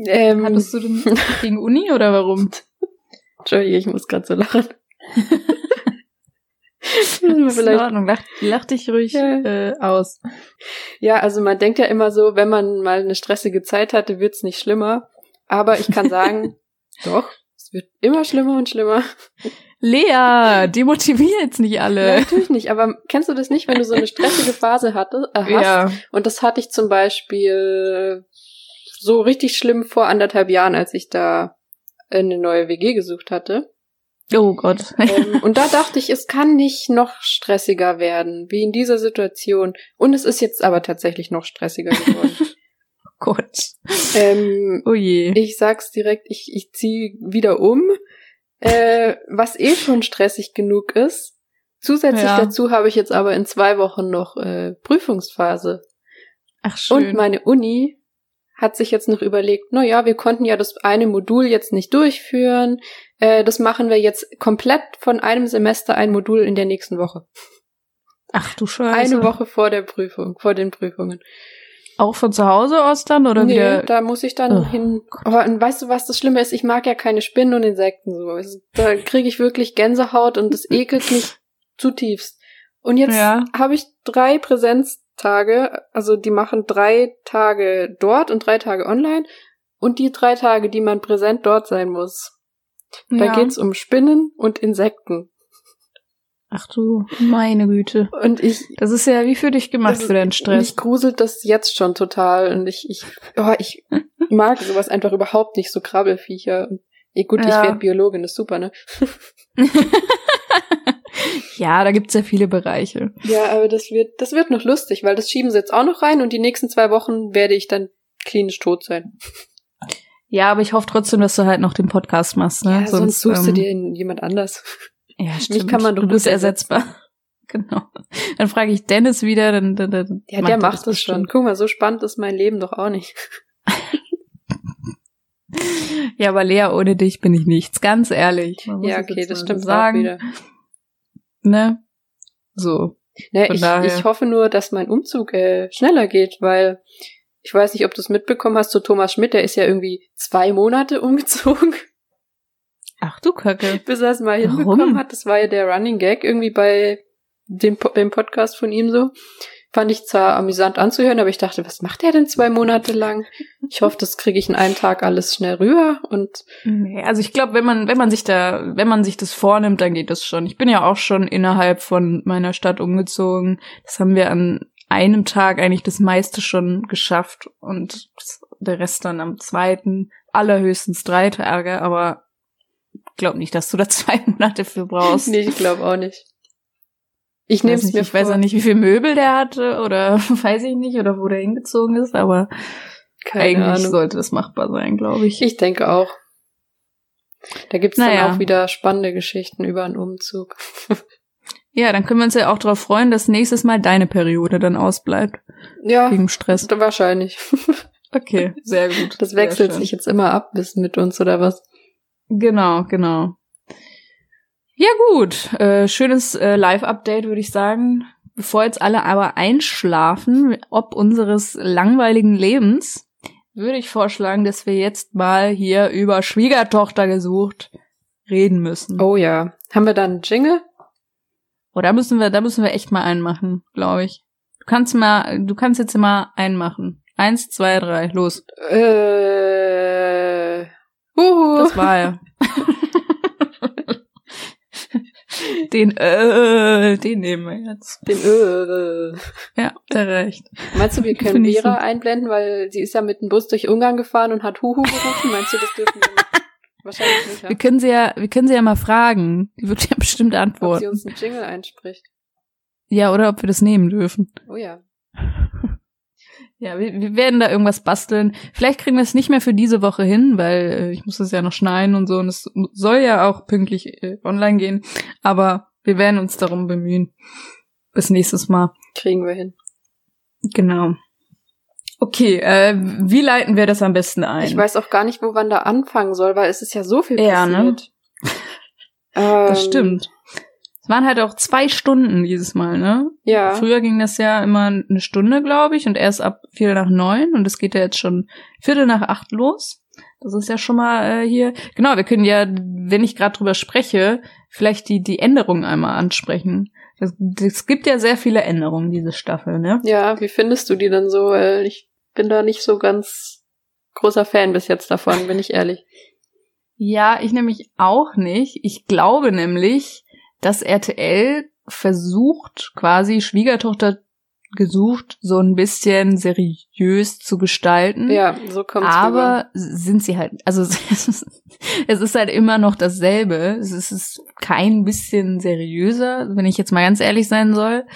Ähm, Hattest du denn gegen Uni oder warum? Entschuldige, ich muss gerade so lachen. Wir Ist in vielleicht Ordnung, lach, lach dich ruhig Ja. äh, aus. Ja, also man denkt ja immer so, wenn man mal eine stressige Zeit hatte, wird's nicht schlimmer. Aber ich kann sagen, doch, es wird immer schlimmer und schlimmer. Lea, demotivier jetzt nicht Ja, alle. natürlich nicht. Aber kennst du das nicht, wenn du so eine stressige Phase hatte, äh, hast? Ja. Und das hatte ich zum Beispiel so richtig schlimm vor anderthalb Jahren, als ich da eine neue WG gesucht hatte. Oh Gott. Ähm, und da dachte ich, es kann nicht noch stressiger werden, wie in dieser Situation. Und es ist jetzt aber tatsächlich noch stressiger geworden. Gott. ähm, Oh je. ich sag's direkt, ich, ich ziehe wieder um, äh, was eh schon stressig genug ist. Zusätzlich Ja. dazu habe ich jetzt aber in zwei Wochen noch äh, Prüfungsphase. Ach schön. Und meine Uni hat sich jetzt noch überlegt, na ja, wir konnten ja das eine Modul jetzt nicht durchführen. Äh, das machen wir jetzt komplett von einem Semester ein Modul in der nächsten Woche. Ach du Scheiße. Eine Woche vor der Prüfung, vor den Prüfungen. Auch von zu Hause aus dann oder nee, wieder? da muss ich dann Oh hin. Aber weißt du, was das Schlimme ist? Ich mag ja keine Spinnen und Insekten so. Da kriege ich wirklich Gänsehaut und das ekelt mich zutiefst. Und jetzt Ja. habe ich drei Präsenztage, also die machen drei Tage dort und drei Tage online und die drei Tage, die man präsent dort sein muss. Da ja. geht's um Spinnen und Insekten. Ach du, meine Güte. Und ich Das ist ja wie für dich gemacht Das für deinen Mich Stress. gruselt das jetzt schon total und ich, ich, oh, ich mag sowas einfach überhaupt nicht, so Krabbelfiecher. Und, eh, gut, ich Ja. werde Biologin, ist super, ne? ja, da gibt's ja viele Bereiche. Ja, aber das wird, das wird noch lustig, weil das schieben sie jetzt auch noch rein und die nächsten zwei Wochen werde ich dann klinisch tot sein. Ja, aber ich hoffe trotzdem, dass du halt noch den Podcast machst, ne? Ja, sonst, suchst du ähm, dir jemand anders. Ja, stimmt. kann man doch du bist ersetzbar. Genau. Dann frage ich Dennis wieder, dann, dann, dann Ja, der er macht das schon. Guck mal, so spannend ist mein Leben doch auch nicht. Ja, aber Lea, ohne dich bin ich nichts, ganz ehrlich. Ja, okay, das stimmt so auch sagen. wieder. Ne? So. Ne, ich, ich hoffe nur, dass mein Umzug äh, schneller geht, weil ich weiß nicht, ob du es mitbekommen hast, zu Thomas Schmidt, der ist ja irgendwie zwei Monate umgezogen. Ach du Kacke. bis er es mal Warum? hinbekommen hat. Das war ja der Running Gag irgendwie bei dem, dem Podcast von ihm so. Fand ich zwar amüsant anzuhören, aber ich dachte, was macht er denn zwei Monate lang? Ich hoffe, das kriege ich in einem Tag alles schnell rüber und Nee, also ich glaube, wenn man, wenn man sich da, wenn man sich das vornimmt, dann geht das schon. Ich bin ja auch schon innerhalb von meiner Stadt umgezogen. Das haben wir an einem Tag eigentlich das meiste schon geschafft und der Rest dann am zweiten, allerhöchstens drei Tage, aber glaub nicht, dass du da zwei Monate für brauchst. nee, ich glaube auch nicht. Ich nehme weiß, es nicht, mir ich weiß vor. ja nicht, wie viel Möbel der hatte oder weiß ich nicht, oder wo der hingezogen ist, aber Keine eigentlich Ahnung. sollte das machbar sein, glaube ich. Ich denke auch. Da gibt's Naja. dann auch wieder spannende Geschichten über einen Umzug. Ja, dann können wir uns ja auch darauf freuen, dass nächstes Mal deine Periode dann ausbleibt. Ja, Wegen Stress. wahrscheinlich. Okay, sehr gut. Das wechselt sich jetzt immer ab bis mit uns oder was? Genau, genau. Ja gut, äh, schönes äh, Live-Update würde ich sagen. bevor jetzt alle aber einschlafen, ob unseres langweiligen Lebens, würde ich vorschlagen, dass wir jetzt mal hier über Schwiegertochter gesucht reden müssen. Oh ja. Haben wir dann Jingle? Oh, da müssen wir, da müssen wir echt mal einen machen, glaube ich. Du kannst mal, du kannst jetzt mal einen machen. Eins, zwei, drei, los. Äh. Uhu. Das war er. den, äh, den nehmen wir jetzt. Den äh. Ja, der recht. Meinst du, wir können Vera so. einblenden, weil sie ist ja mit dem Bus durch Ungarn gefahren und hat Huhu gerufen? Meinst du, das dürfen wir nicht? Wahrscheinlich nicht, ja? Wir können sie ja, wir können sie ja mal fragen. Die wird ja bestimmt Ob sie antworten. uns einen Jingle einspricht. Ja, oder ob wir das nehmen dürfen. Oh ja. Ja, wir, wir werden da irgendwas basteln. Vielleicht kriegen wir es nicht mehr für diese Woche hin, weil äh, ich muss das ja noch schneiden und so und es soll ja auch pünktlich äh, online gehen. Aber wir werden uns darum bemühen. Bis nächstes Mal. Kriegen wir hin. Genau. Okay, äh, wie leiten wir das am besten ein? Ich weiß auch gar nicht, wo man da anfangen soll, weil es ist ja so viel Ja, ne? passiert. Ähm, Das stimmt. Es waren halt auch zwei Stunden dieses Mal, ne? Ja. Früher ging das ja immer eine Stunde, glaube ich, und erst ab Viertel nach neun und es geht ja jetzt schon Viertel nach acht los. Das ist ja schon mal äh, hier. Genau, wir können ja, wenn ich gerade drüber spreche, vielleicht die, die Änderungen einmal ansprechen. Es, gibt ja sehr viele Änderungen, diese Staffel, ne? Ja, wie findest du die denn so? Weil ich bin da nicht so ganz großer Fan bis jetzt davon, bin ich ehrlich. Ja, ich nämlich auch nicht. Ich glaube nämlich, dass RTL versucht, quasi Schwiegertochter gesucht, so ein bisschen seriös zu gestalten. Ja, so rüber. Aber sind sie halt, also es ist, halt immer noch dasselbe. Es ist kein bisschen seriöser, wenn ich jetzt mal ganz ehrlich sein soll.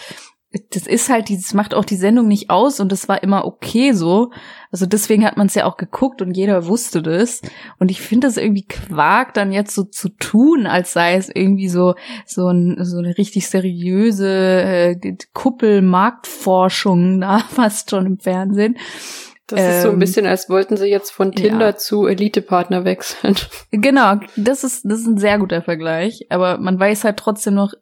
Das ist halt, das macht auch die Sendung nicht aus und das war immer okay so. Also deswegen hat man es ja auch geguckt und jeder wusste das. Und ich finde das irgendwie Quark, dann jetzt so zu tun, als sei es irgendwie so so, ein, so eine richtig seriöse äh, Kuppel-Marktforschung da fast schon im Fernsehen. Das ist so ein ähm, bisschen, als wollten sie jetzt von Tinder ja. zu Elite-Partner wechseln. Genau, das ist, das ist ein sehr guter Vergleich. Aber man weiß halt trotzdem noch,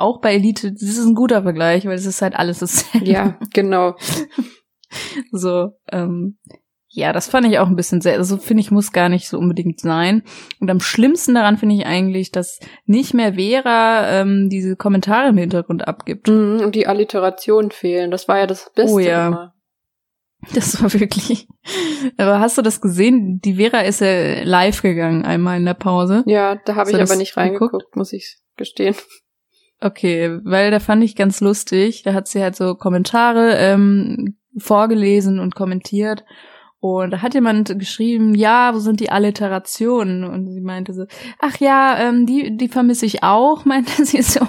auch bei Elite, das ist ein guter Vergleich, weil es ist halt alles dasselbe. ja, genau. So, ähm, ja, das fand ich auch ein bisschen sehr, also finde ich, muss gar nicht so unbedingt sein. Und am schlimmsten daran finde ich eigentlich, dass nicht mehr Vera ähm, diese Kommentare im Hintergrund abgibt. Mhm, Und die Alliterationen fehlen. Das war ja das Beste Oh ja. immer. Das war wirklich. Aber hast du das gesehen? Die Vera ist ja live gegangen einmal in der Pause. Ja, da habe ich aber nicht reingeguckt, geguckt? muss ich gestehen. Okay, weil da fand ich ganz lustig. Da hat sie halt so Kommentare ähm, vorgelesen und kommentiert. Und da hat jemand geschrieben, ja, wo sind die Alliterationen? Und sie meinte so, ach ja, ähm, die, die vermisse ich auch, meinte sie so.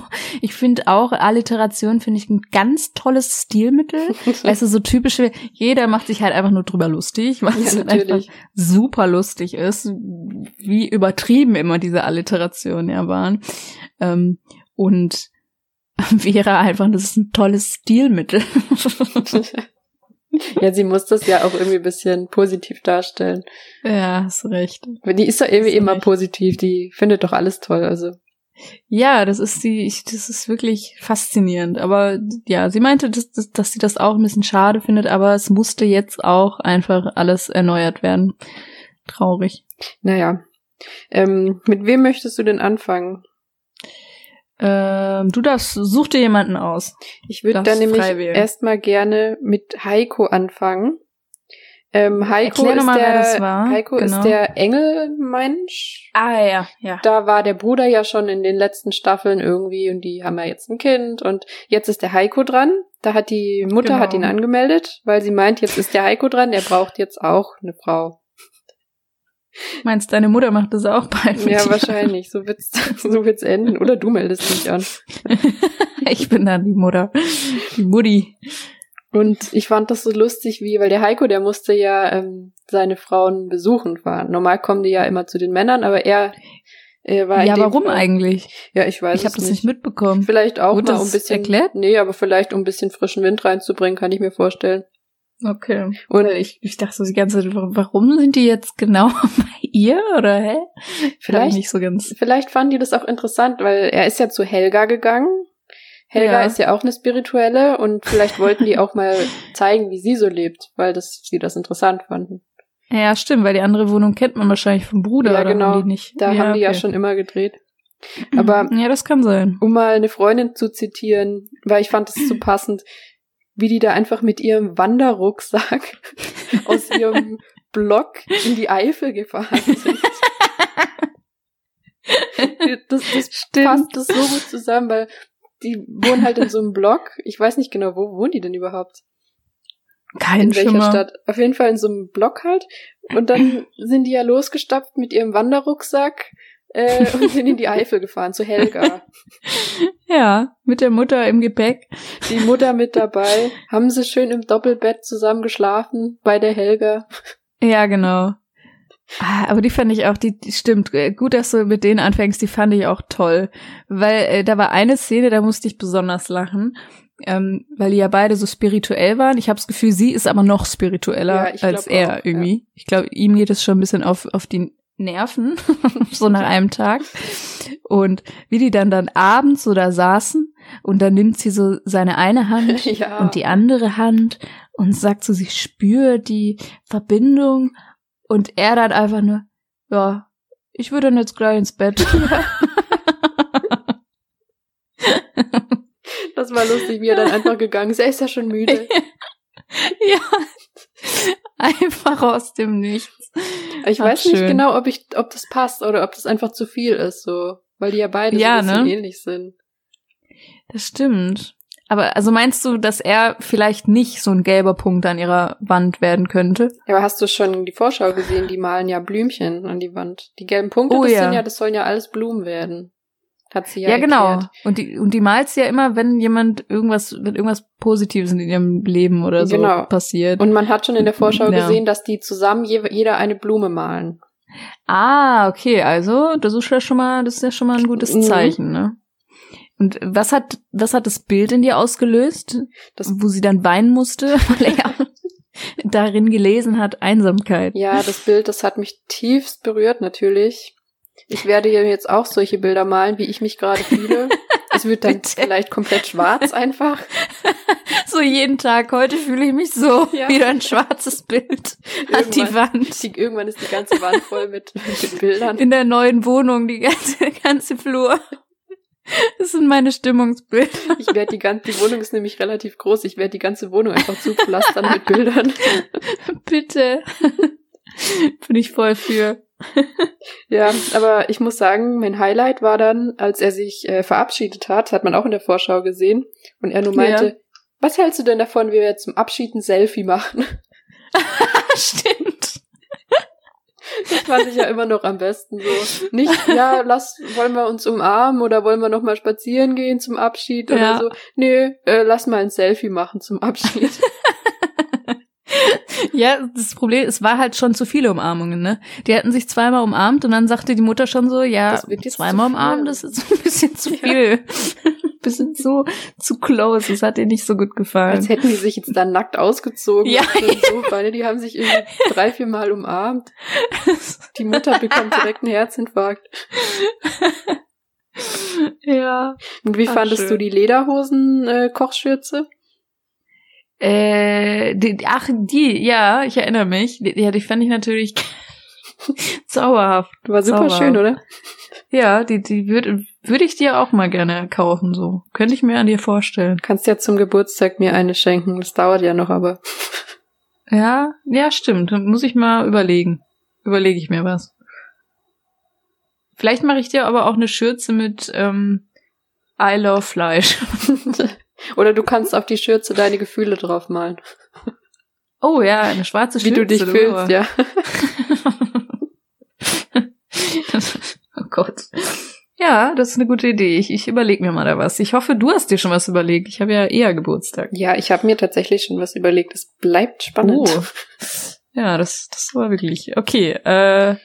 Ich finde auch, Alliteration finde ich ein ganz tolles Stilmittel. Weißt du, so typische, jeder macht sich halt einfach nur drüber lustig, weil es Ja, halt einfach natürlich. super lustig ist, wie übertrieben immer diese Alliterationen ja waren. Ähm, und wäre einfach, das ist ein tolles Stilmittel. ja, sie muss das ja auch irgendwie ein bisschen positiv darstellen. ja, hast recht. Die ist doch irgendwie immer recht. positiv, die findet doch alles toll, also. Ja, das ist die, ich, das ist wirklich faszinierend. Aber ja, sie meinte, dass, dass, dass sie das auch ein bisschen schade findet, aber es musste jetzt auch einfach alles erneuert werden. Traurig. Naja. Ähm, mit wem möchtest du denn anfangen? Ähm, du darfst, such dir jemanden aus. Ich würde dann nämlich erstmal gerne mit Heiko anfangen. Ähm, Heiko ist mal, der, wer das war. Heiko Genau. ist der Engelmensch. Ah ja, ja. Da war der Bruder ja schon in den letzten Staffeln irgendwie und die haben ja jetzt ein Kind und jetzt ist der Heiko dran. Da hat die Mutter Genau. hat ihn angemeldet, weil sie meint, jetzt ist der Heiko dran, der braucht jetzt auch eine Frau. Meinst deine Mutter macht das auch bald? Ja, wahrscheinlich. So wird's, so wird's enden. Oder du meldest dich an. ich bin dann die Mutter. Die Mutti. Und ich fand das so lustig, wie, weil der Heiko, der musste ja ähm, seine Frauen besuchen fahren. Normal kommen die ja immer zu den Männern, aber er, er war Ja, warum Fall- eigentlich? Ja, ich weiß Ich habe das nicht mitbekommen. Vielleicht auch Wurde mal um ein bisschen erklärt? Nee, aber vielleicht um ein bisschen frischen Wind reinzubringen, kann ich mir vorstellen. Okay. Weil ich, ich dachte so die ganze Zeit, warum- sind die jetzt genau bei ihr oder hä? Vielleicht nicht so ganz. Vielleicht fanden die das auch interessant, weil er ist ja zu Helga gegangen. Helga Ja. ist ja auch eine spirituelle und vielleicht wollten die auch mal zeigen, wie sie so lebt, weil das, sie das interessant fanden. Ja, stimmt, weil die andere Wohnung kennt man wahrscheinlich vom Bruder Ja, oder genau. haben die nicht. Da haben die ja okay. schon immer gedreht. Aber Ja, das kann sein. um mal eine Freundin zu zitieren, weil ich fand es so passend, wie die da einfach mit ihrem Wanderrucksack aus ihrem Block in die Eifel gefahren sind. Das, das Stimmt. passt das so gut zusammen, weil die wohnen halt in so einem Block. Ich weiß nicht genau, wo wohnen die denn überhaupt? Kein in welcher Schimmer. Stadt? Auf jeden Fall in so einem Block halt. Und dann sind die ja losgestapft mit ihrem Wanderrucksack äh, und sind in die Eifel gefahren zu Helga. Ja, mit der Mutter im Gepäck. Die Mutter mit dabei. Haben sie schön im Doppelbett zusammen geschlafen bei der Helga. Ja, genau. Ah, aber die fand ich auch, die, die stimmt, äh, gut, dass du mit denen anfängst, die fand ich auch toll. Weil äh, da war eine Szene, da musste ich besonders lachen, ähm, weil die ja beide so spirituell waren. Ich habe das Gefühl, sie ist aber noch spiritueller Ja, als er auch, irgendwie. Ich glaube, ihm geht es schon ein bisschen auf, auf die Nerven, so nach einem Tag. Und wie die dann dann abends so da saßen und dann nimmt sie so seine eine Hand ja. und die andere Hand und sagt so, sie spürt die Verbindung und er dann einfach nur, ja, ich würde dann jetzt gleich ins Bett. das war lustig, wie er dann einfach gegangen ist. Er ist ja schon müde. ja, einfach aus dem Nichts. Ich Ach, weiß nicht schön. genau, ob ich, ob das passt oder ob das einfach zu viel ist, so. Weil die ja beide Ja, so ein bisschen ne? ähnlich sind. Das stimmt. Aber also meinst du, dass er vielleicht nicht so ein gelber Punkt an ihrer Wand werden könnte? Ja, aber hast du schon die Vorschau gesehen? Die malen ja Blümchen an die Wand. Die gelben Punkte, Oh das ja. sind ja, das sollen ja alles Blumen werden. Hat sie ja, Ja, genau. erklärt. Und die, und die malst ja immer, wenn jemand irgendwas, wenn irgendwas Positives in ihrem Leben oder so Genau. passiert. Und man hat schon in der Vorschau Ja. gesehen, dass die zusammen je, jeder eine Blume malen. Ah, okay, also das ist ja schon mal, das ist ja schon mal ein gutes Mhm. Zeichen, ne? Und was hat, was hat das Bild in dir ausgelöst, Das- wo sie dann weinen musste, weil er darin gelesen hat Einsamkeit? Ja, das Bild, das hat mich tiefst berührt natürlich. Ich werde hier jetzt auch solche Bilder malen, wie ich mich gerade fühle. Es wird dann vielleicht komplett schwarz einfach. So jeden Tag. Heute fühle ich mich so Ja. wieder ein schwarzes Bild an die Irgendwann- Wand Die, irgendwann ist die ganze Wand voll mit, mit Bildern. in der neuen Wohnung, die ganze ganze Flur. Das sind meine Stimmungsbilder. Ich werde die ganze, die Wohnung ist nämlich relativ groß. Ich werde die ganze Wohnung einfach zupflastern mit Bildern. Bitte. Bin ich voll für. Ja, aber ich muss sagen, mein Highlight war dann, als er sich äh, verabschiedet hat, hat man auch in der Vorschau gesehen, und er nur meinte, Ja. was hältst du denn davon, wenn wir jetzt zum Abschied ein Selfie machen? Stimmt. Das fand ich ja immer noch am besten so. Nicht, ja, lass, wollen wir uns umarmen oder wollen wir noch mal spazieren gehen zum Abschied Ja. oder so. Nee, äh, lass mal ein Selfie machen zum Abschied. Ja, das Problem, es war halt schon zu viele Umarmungen, ne? Die hatten sich zweimal umarmt und dann sagte die Mutter schon so, ja, Das wird jetzt zweimal umarmen, das ist ein bisschen zu viel. ein bisschen zu, zu close. Das hat ihr nicht so gut gefallen. Als hätten die sich jetzt dann nackt ausgezogen. Ja. Sofa, ne? Die haben sich irgendwie drei, vier Mal umarmt. Die Mutter bekommt direkt einen Herzinfarkt. ja. Und wie Ach, fandest schön. du die Lederhosen-Kochschürze? Äh, die, die- ach, die, ja, ich erinnere mich. Die, ja, die fand ich natürlich zauberhaft. War super Sauber. schön, oder? Ja, die, die würde würd ich dir auch mal gerne kaufen, so. Könnte ich mir an dir vorstellen. Kannst ja zum Geburtstag mir eine schenken. Das dauert ja noch, aber. Ja, ja, stimmt. Dann muss ich mal überlegen. Überlege ich mir was. Vielleicht mache ich dir aber auch eine Schürze mit ähm, I love Fleisch. Oder du kannst auf die Schürze deine Gefühle draufmalen. Oh ja, eine schwarze Wie Schürze. du dich fühlst, ja. oh Gott. Ja, das ist eine gute Idee. Ich, ich überlege mir mal da was. Ich hoffe, du hast dir schon was überlegt. Ich habe ja eher Geburtstag. Ja, ich habe mir tatsächlich schon was überlegt. Es bleibt spannend. Oh. Ja, das, das war wirklich. Okay, äh,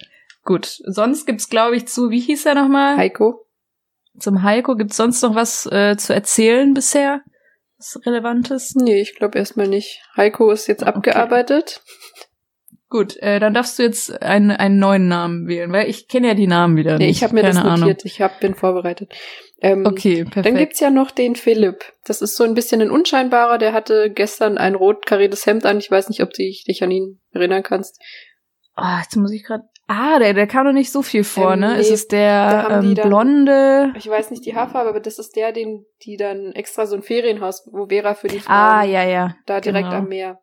gut. Sonst gibt's, glaube ich, zu, wie hieß er nochmal? Heiko? Zum Heiko gibt's sonst noch was äh, zu erzählen bisher? Was Relevantes? Nee, ich glaube erstmal nicht. Heiko ist jetzt Okay. abgearbeitet. Gut, äh, dann darfst du jetzt einen, einen neuen Namen wählen, weil ich kenne ja die Namen wieder Nee, nicht. ich habe mir Keine das notiert, Ahnung. ich hab, bin vorbereitet. Ähm, Okay, perfekt. Dann gibt's ja noch den Philipp. Das ist so ein bisschen ein unscheinbarer, der hatte gestern ein rot kariertes Hemd an. Ich weiß nicht, ob du dich an ihn erinnern kannst. Oh, jetzt muss ich gerade. Ah, der, der kam doch nicht so viel vor, Ähm, ne? nee, ist es der ähm, dann- blonde? Ich weiß nicht die Haarfarbe, aber das ist der, den die dann extra so ein Ferienhaus, wo Vera für die Frauen Ah, ja, ja. da direkt genau. am Meer.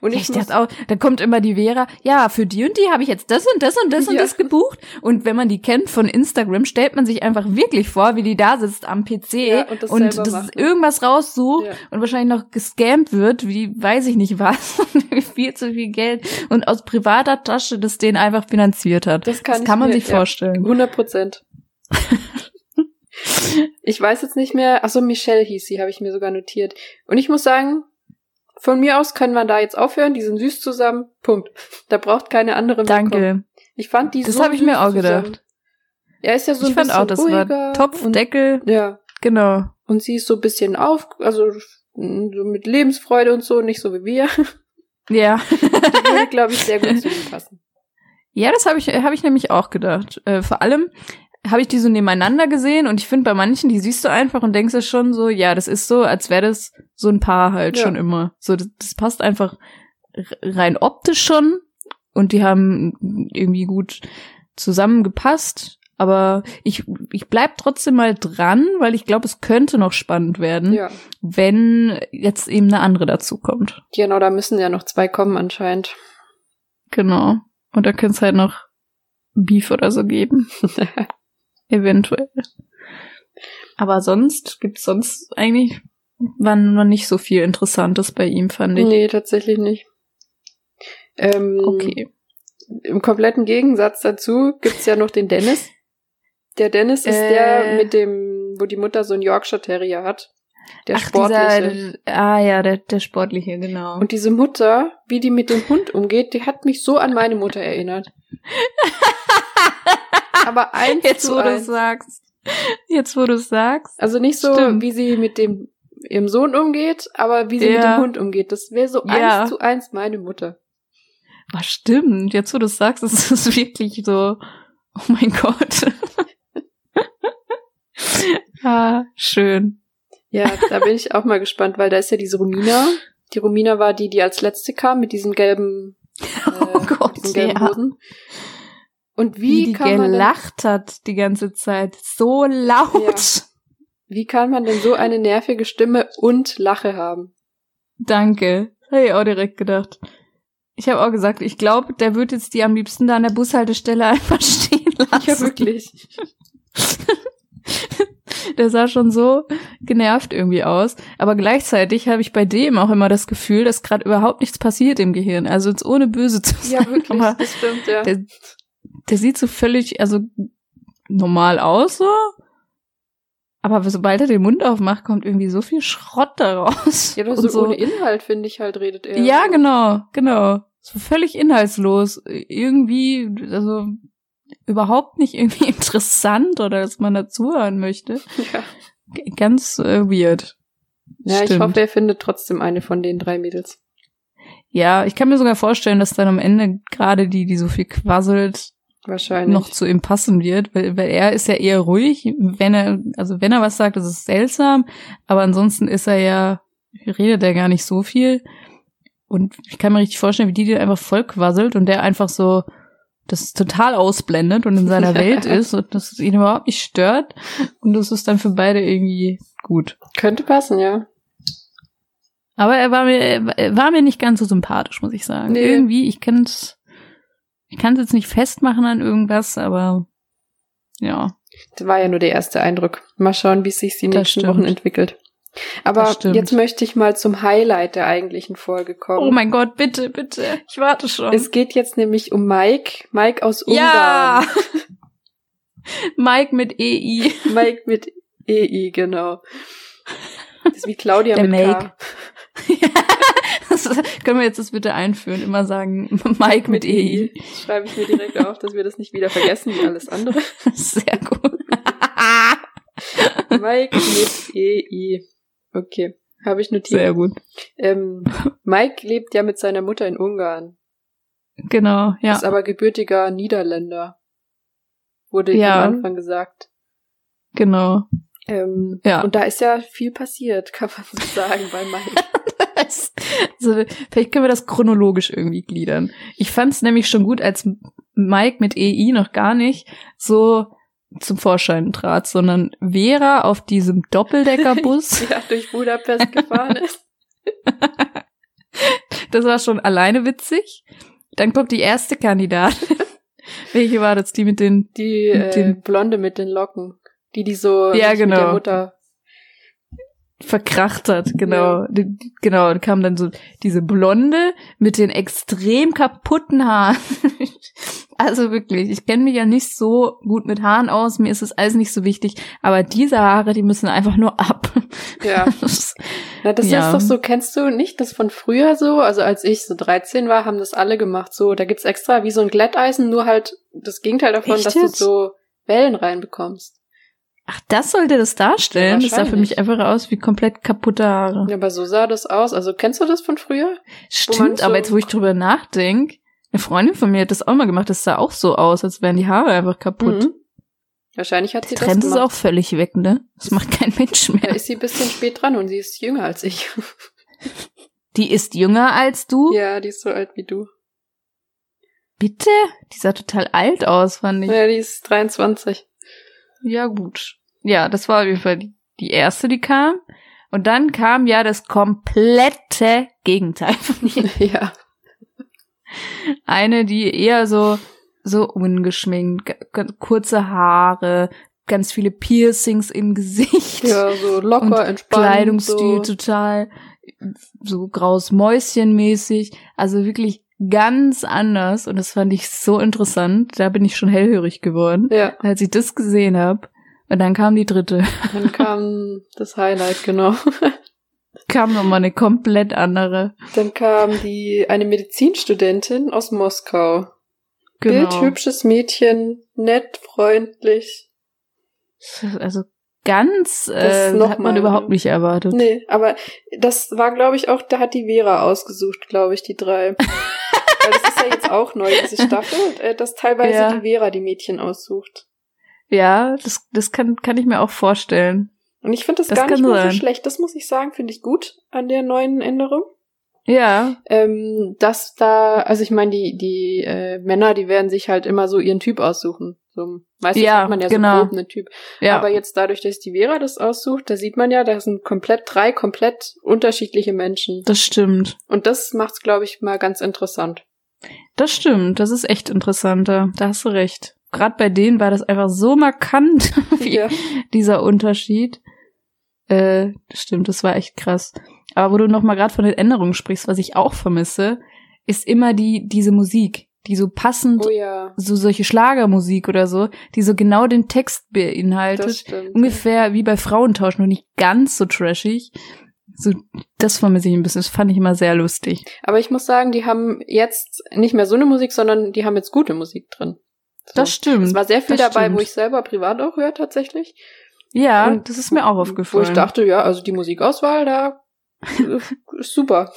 Und ich, ich dachte auch, da kommt immer die Vera, ja, für die und die habe ich jetzt das und das und das und Ja. das gebucht. Und wenn man die kennt von Instagram, stellt man sich einfach wirklich vor, wie die da sitzt am PC Ja, und das und das macht. irgendwas raussucht Ja. und wahrscheinlich noch gescammt wird, wie weiß ich nicht was, und viel zu viel Geld und aus privater Tasche das den einfach finanziert hat. Das kann ich man mir- sich vorstellen. 100 Prozent. ich weiß jetzt nicht mehr. Ach so, Michelle hieß sie, habe ich mir sogar notiert. Und ich muss sagen, von mir aus können wir da jetzt aufhören. Die sind süß zusammen. Punkt. Da braucht keine andere mehr kommen. Danke. Ich fand die Das so habe ich mir auch zusammen. gedacht. Er ist ja so ich ein fand bisschen auch, das ruhiger Topf, und, Deckel, Ja. genau. Und sie ist so ein bisschen auf, also so mit Lebensfreude und so, nicht so wie wir. Ja. Die würde, glaube ich, sehr gut zu ihm passen. Ja, das habe ich, hab ich nämlich auch gedacht. Äh, vor allem habe ich die so nebeneinander gesehen und ich finde bei manchen, die siehst du einfach und denkst dir schon so, ja, das ist so, als wäre das so ein Paar halt Ja. schon immer. So, das, das passt einfach rein optisch schon und die haben irgendwie gut zusammengepasst. Aber ich, ich bleib trotzdem mal dran, weil ich glaube, es könnte noch spannend werden, Ja. wenn jetzt eben eine andere dazu kommt. Genau, da müssen ja noch zwei kommen anscheinend. Genau. Und da könnte es halt noch Beef oder so geben. Eventuell. Aber sonst gibt's sonst eigentlich war noch nicht so viel Interessantes bei ihm, fand ich. Nee, tatsächlich nicht. Ähm, Okay. Im kompletten Gegensatz dazu gibt's ja noch den Dennis. Der Dennis ist Äh. der mit dem, wo die Mutter so einen Yorkshire Terrier hat. Der Ach, sportliche. Dieser, ah ja, der, der sportliche, genau. Und diese Mutter, wie die mit dem Hund umgeht, die hat mich so an meine Mutter erinnert. Aber eins jetzt, wo du eins. sagst. Jetzt, wo du sagst. Also nicht so, Stimmt. wie sie mit dem ihrem Sohn umgeht, aber wie sie mit Ja. dem Hund umgeht. Das wäre so Ja. eins zu eins meine Mutter. Was stimmt? Jetzt, wo du sagst, ist es wirklich so, oh mein Gott. ah, schön. Ja, da bin ich auch mal gespannt, weil da ist ja diese Romina. Die Romina war die, die als letzte kam mit diesen gelben, äh, Oh Gott, mit diesen gelben ja. Hosen. Und Wie wie, die man denn, gelacht hat die ganze Zeit. So laut. wie kann man denn so eine nervige Stimme und Lache haben? Danke. Habe ich auch direkt gedacht. Ich habe auch gesagt, ich glaube, der wird jetzt die am liebsten da an der Bushaltestelle einfach stehen lassen. Ja, wirklich. Der sah schon so genervt irgendwie aus. Aber gleichzeitig habe ich bei dem auch immer das Gefühl, dass gerade überhaupt nichts passiert im Gehirn. Also jetzt ohne böse zu sein. Ja, wirklich. Aber Das stimmt, ja. der, der sieht so völlig, also normal aus so. Aber sobald er den Mund aufmacht, kommt irgendwie so viel Schrott daraus. Ja, Und so, ohne Inhalt, finde ich halt, redet er. Ja, so. genau, genau. So völlig inhaltslos. Irgendwie, also überhaupt nicht irgendwie interessant oder dass man dazuhören möchte. Ja, Ganz äh, weird. ja ich Stimmt. hoffe, er findet trotzdem eine von den drei Mädels. Ja, ich kann mir sogar vorstellen, dass dann am Ende gerade die, die so viel quasselt, Wahrscheinlich. noch zu ihm passen wird, weil, weil er ist ja eher ruhig, wenn er, also wenn er was sagt, das ist seltsam, aber ansonsten ist er ja, redet er gar nicht so viel. Und ich kann mir richtig vorstellen, wie die den einfach voll quasselt und der einfach so das total ausblendet und in seiner Welt ist und das ihn überhaupt nicht stört. Und das ist dann für beide irgendwie gut. Könnte passen, ja. Aber er war mir, er war mir nicht ganz so sympathisch, muss ich sagen. Nee. Irgendwie, ich kann es, ich kann es jetzt nicht festmachen an irgendwas, aber ja. Das war ja nur der erste Eindruck. Mal schauen, wie es sich die Das nächsten stimmt. Wochen entwickelt. Aber jetzt möchte ich mal zum Highlight der eigentlichen Folge kommen. Oh mein Gott, bitte, bitte. Ich warte schon. Es geht jetzt nämlich um Mike. Mike aus Ungarn. ja! Mike mit EI. Mike mit EI, genau. Das ist wie Claudia Der mit Make. K. Das können wir jetzt das bitte einführen, immer sagen Mike mit E EI. Das schreibe ich mir direkt auf, dass wir das nicht wieder vergessen wie alles andere. Sehr gut. Mike mit EI. Okay, habe ich notiert. Sehr gut. Ähm, Mike lebt ja mit seiner Mutter in Ungarn. Genau, ja. Ist aber gebürtiger Niederländer. Wurde Ja. am Anfang gesagt. Genau. Ähm, Ja. Und da ist ja viel passiert, kann man so sagen, bei Mike. also, vielleicht können wir das chronologisch irgendwie gliedern. Ich fand es nämlich schon gut, als Mike mit EI noch gar nicht so zum Vorschein trat, sondern Vera auf diesem Doppeldeckerbus, ja, durch Budapest gefahren ist. das war schon alleine witzig. Dann kommt die erste Kandidatin. Welche war das? Die mit den Die Mit äh, den- Blonde mit den Locken. Die, die so Ja, sich mit der genau. Mutter. Verkracht hat, genau. Die- Genau, dann kam dann so diese Blonde mit den extrem kaputten Haaren. also wirklich, ich kenne mich ja nicht so gut mit Haaren aus, mir ist es alles nicht so wichtig, aber diese Haare, die müssen einfach nur ab. Ja. Na, das Ja. ist doch so, kennst du nicht das von früher so? Also als ich so 13 war, haben das alle gemacht. So, da gibt's extra wie so ein Glätteisen, nur halt das Gegenteil davon, Echt dass jetzt? du so Wellen reinbekommst. Ach, das sollte das darstellen? Ja, das sah für mich einfach aus wie komplett kaputte Haare. Ja, aber so sah das aus. Also kennst du das von früher? Stimmt, so- aber jetzt, wo ich drüber nachdenke, eine Freundin von mir hat das auch mal gemacht, das sah auch so aus, als wären die Haare einfach kaputt. Mhm. Wahrscheinlich hat sie Der Trend das ist gemacht. auch völlig weg, ne? Das macht kein Mensch Da mehr. ist sie ein bisschen spät dran und sie ist jünger als ich. Die ist jünger als du? ja, die ist so alt wie du. Bitte? Die sah total alt aus, fand ich. Ja, die ist 23. Ja, gut. Ja, das war auf jeden Fall die, erste, die kam. Und dann kam ja das komplette Gegenteil von ihr. ja. Eine, die eher so, so ungeschminkt, kurze Haare, ganz viele Piercings im Gesicht. Ja, so locker, und entspannt. Kleidungsstil so. total so graues Mäuschen mäßig, also wirklich ganz anders und das fand ich so interessant. Da bin ich schon hellhörig geworden, Ja, als ich das gesehen habe. Und dann kam die dritte. dann kam das Highlight, genau. Kam nochmal eine komplett andere. Dann kam die, eine Medizinstudentin aus Moskau. Genau. Bildhübsches Mädchen, nett, freundlich. Also ganz Das äh, noch hat man überhaupt nicht erwartet. Nee, aber das war, glaube ich, auch, da hat die Vera ausgesucht, glaube ich, die drei. Weil das ist ja jetzt auch neu, diese Staffel, äh, dass teilweise Ja. die Vera die Mädchen aussucht. Ja, das, das kann, kann ich mir auch vorstellen. Und ich finde das, Das gar nicht mal so schlecht. Das muss ich sagen, finde ich gut an der neuen Änderung. Ja, Ähm, dass da, also ich meine, die, die äh, Männer, die werden sich halt immer so ihren Typ aussuchen. So, meistens Ja, hat man ja genau. so grob einen Typ. ja. Aber jetzt dadurch, dass die Vera das aussucht, da sieht man ja, da sind komplett drei komplett unterschiedliche Menschen. das stimmt. Und das macht's, glaube ich, mal ganz interessant. Das stimmt. Das ist echt interessanter. Da hast du recht. Gerade bei denen war das einfach so markant, wie Ja. dieser Unterschied. Äh, stimmt, das war echt krass. Aber wo du noch mal gerade von den Änderungen sprichst, was ich auch vermisse, ist immer die diese Musik, die so passend Oh ja, so solche Schlagermusik oder so, die so genau den Text beinhaltet. das stimmt. Ungefähr wie bei Frauentausch, nur nicht ganz so trashig. So, das vermisse ich ein bisschen. Das fand ich immer sehr lustig. Aber ich muss sagen, die haben jetzt nicht mehr so eine Musik, sondern die haben jetzt gute Musik drin. So. Das stimmt. Es war sehr viel das dabei, stimmt. wo ich selber privat auch höre tatsächlich. Ja, Und das ist mir auch aufgefallen. Wo ich dachte, ja, also die Musikauswahl da äh, ist super.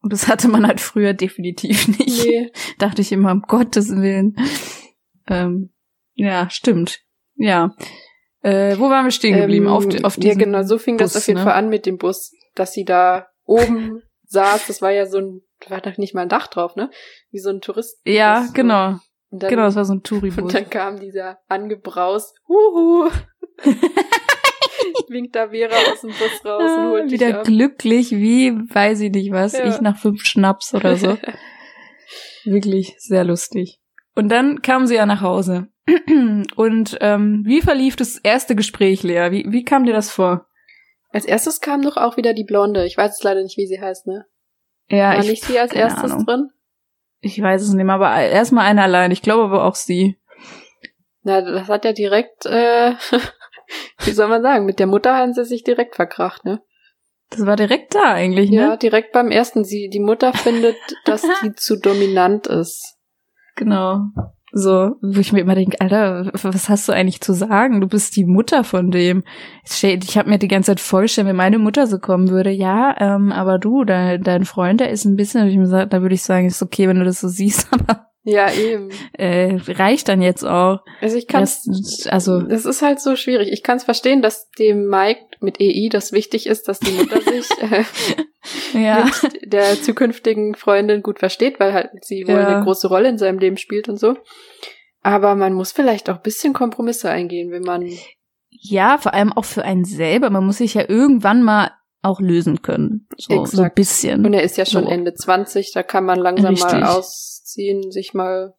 Und das hatte man halt früher definitiv nicht. Nee. Dachte ich immer, um Gottes Willen. Ähm, ja, stimmt. Ja. Äh, wo waren wir stehen geblieben? Ähm, auf, auf ja, genau, so fing das Bus, auf jeden ne? Fall an mit dem Bus, dass sie da oben saß. Das war ja so ein, da war doch nicht mal ein Dach drauf, ne? Wie so ein Tourist. Ja, genau. Und dann, Genau, das war so ein Und Touribus. dann kam dieser angebraust, huhu. Winkt da Vera aus dem Bus raus und Ah, holt dich wieder ab. glücklich, wie weiß ich nicht was, Ja. ich nach fünf Schnaps oder so. Wirklich sehr lustig. Und dann kam sie ja nach Hause. Und ähm, wie verlief das erste Gespräch, Lea? Wie, wie kam dir das vor? Als erstes kam doch auch wieder die Blonde. Ich weiß jetzt leider nicht, wie sie heißt, ne? Ja, War ich, nicht sie als erstes Ahnung. drin? Ich weiß es nicht mehr, aber erstmal eine allein. Ich glaube aber auch sie. Na, das hat ja direkt, äh, wie soll man sagen, mit der Mutter haben sie sich direkt verkracht, ne? Das war direkt da eigentlich, ne? Ja, direkt beim ersten. Sie, die Mutter findet, dass sie zu dominant ist. Genau. So, wo ich mir immer denke, Alter, was hast du eigentlich zu sagen? Du bist die Mutter von dem. Ich habe mir die ganze Zeit vorgestellt, wenn meine Mutter so kommen würde, ja, ähm, aber du, dein, dein Freund, der ist ein bisschen, ich mir gesagt, da würde ich sagen, ist okay, wenn du das so siehst, aber ja, eben. Äh, reicht dann jetzt auch. Also ich kann also das ist halt so schwierig. Ich kann es verstehen, dass dem Mike mit EI das wichtig ist, dass die Mutter sich äh, ja. mit der zukünftigen Freundin gut versteht, weil halt sie wohl ja. eine große Rolle in seinem Leben spielt und so. Aber man muss vielleicht auch bisschen Kompromisse eingehen, wenn man ja, vor allem auch für einen selber. Man muss sich ja irgendwann mal auch lösen können. So, so ein bisschen. Und er ist ja schon so. Ende 20, da kann man langsam Richtig. mal aus ziehen, sich mal,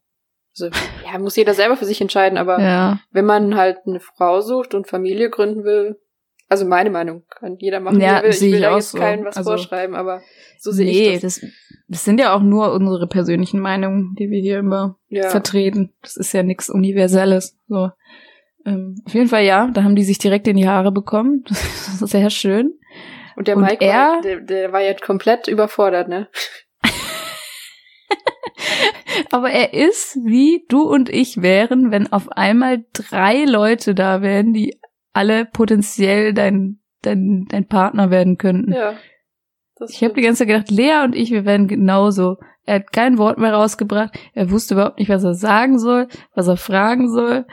also, ja, muss jeder selber für sich entscheiden, aber ja. wenn man halt eine Frau sucht und Familie gründen will, also meine Meinung, kann jeder machen, ja, will. Ich will da jetzt so. keinen was also, vorschreiben, aber so sehe nee, ich das. das. Das sind ja auch nur unsere persönlichen Meinungen, die wir hier immer ja. vertreten. Das ist ja nichts Universelles. So. Ähm, auf jeden Fall ja, da haben die sich direkt in die Haare bekommen. Das ist sehr schön. Und der Mike, er, war, der, der war jetzt komplett überfordert, ne? Aber er ist, wie du und ich wären, wenn auf einmal drei Leute da wären, die alle potenziell dein, dein, dein Partner werden könnten. Ja. ich habe die ganze Zeit gedacht, Lea und ich, wir wären genauso. Er hat kein Wort mehr rausgebracht. Er wusste überhaupt nicht, was er sagen soll, was er fragen soll.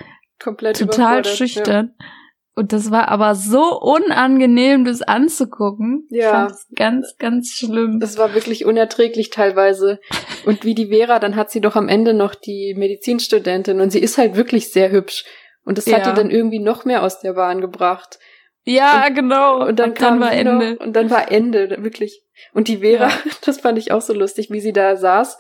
Komplett total schüchtern. Ja. Und das war aber so unangenehm, das anzugucken. Ja. Ich ganz, ganz schlimm. Das war wirklich unerträglich teilweise. Und wie die Vera, dann hat sie doch am Ende noch die Medizinstudentin und sie ist halt wirklich sehr hübsch. Und das ja. hat die dann irgendwie noch mehr aus der Bahn gebracht. Ja, und, genau. Und dann, und dann war Ende. Noch, und dann war Ende, wirklich. Und die Vera, ja. das fand ich auch so lustig, wie sie da saß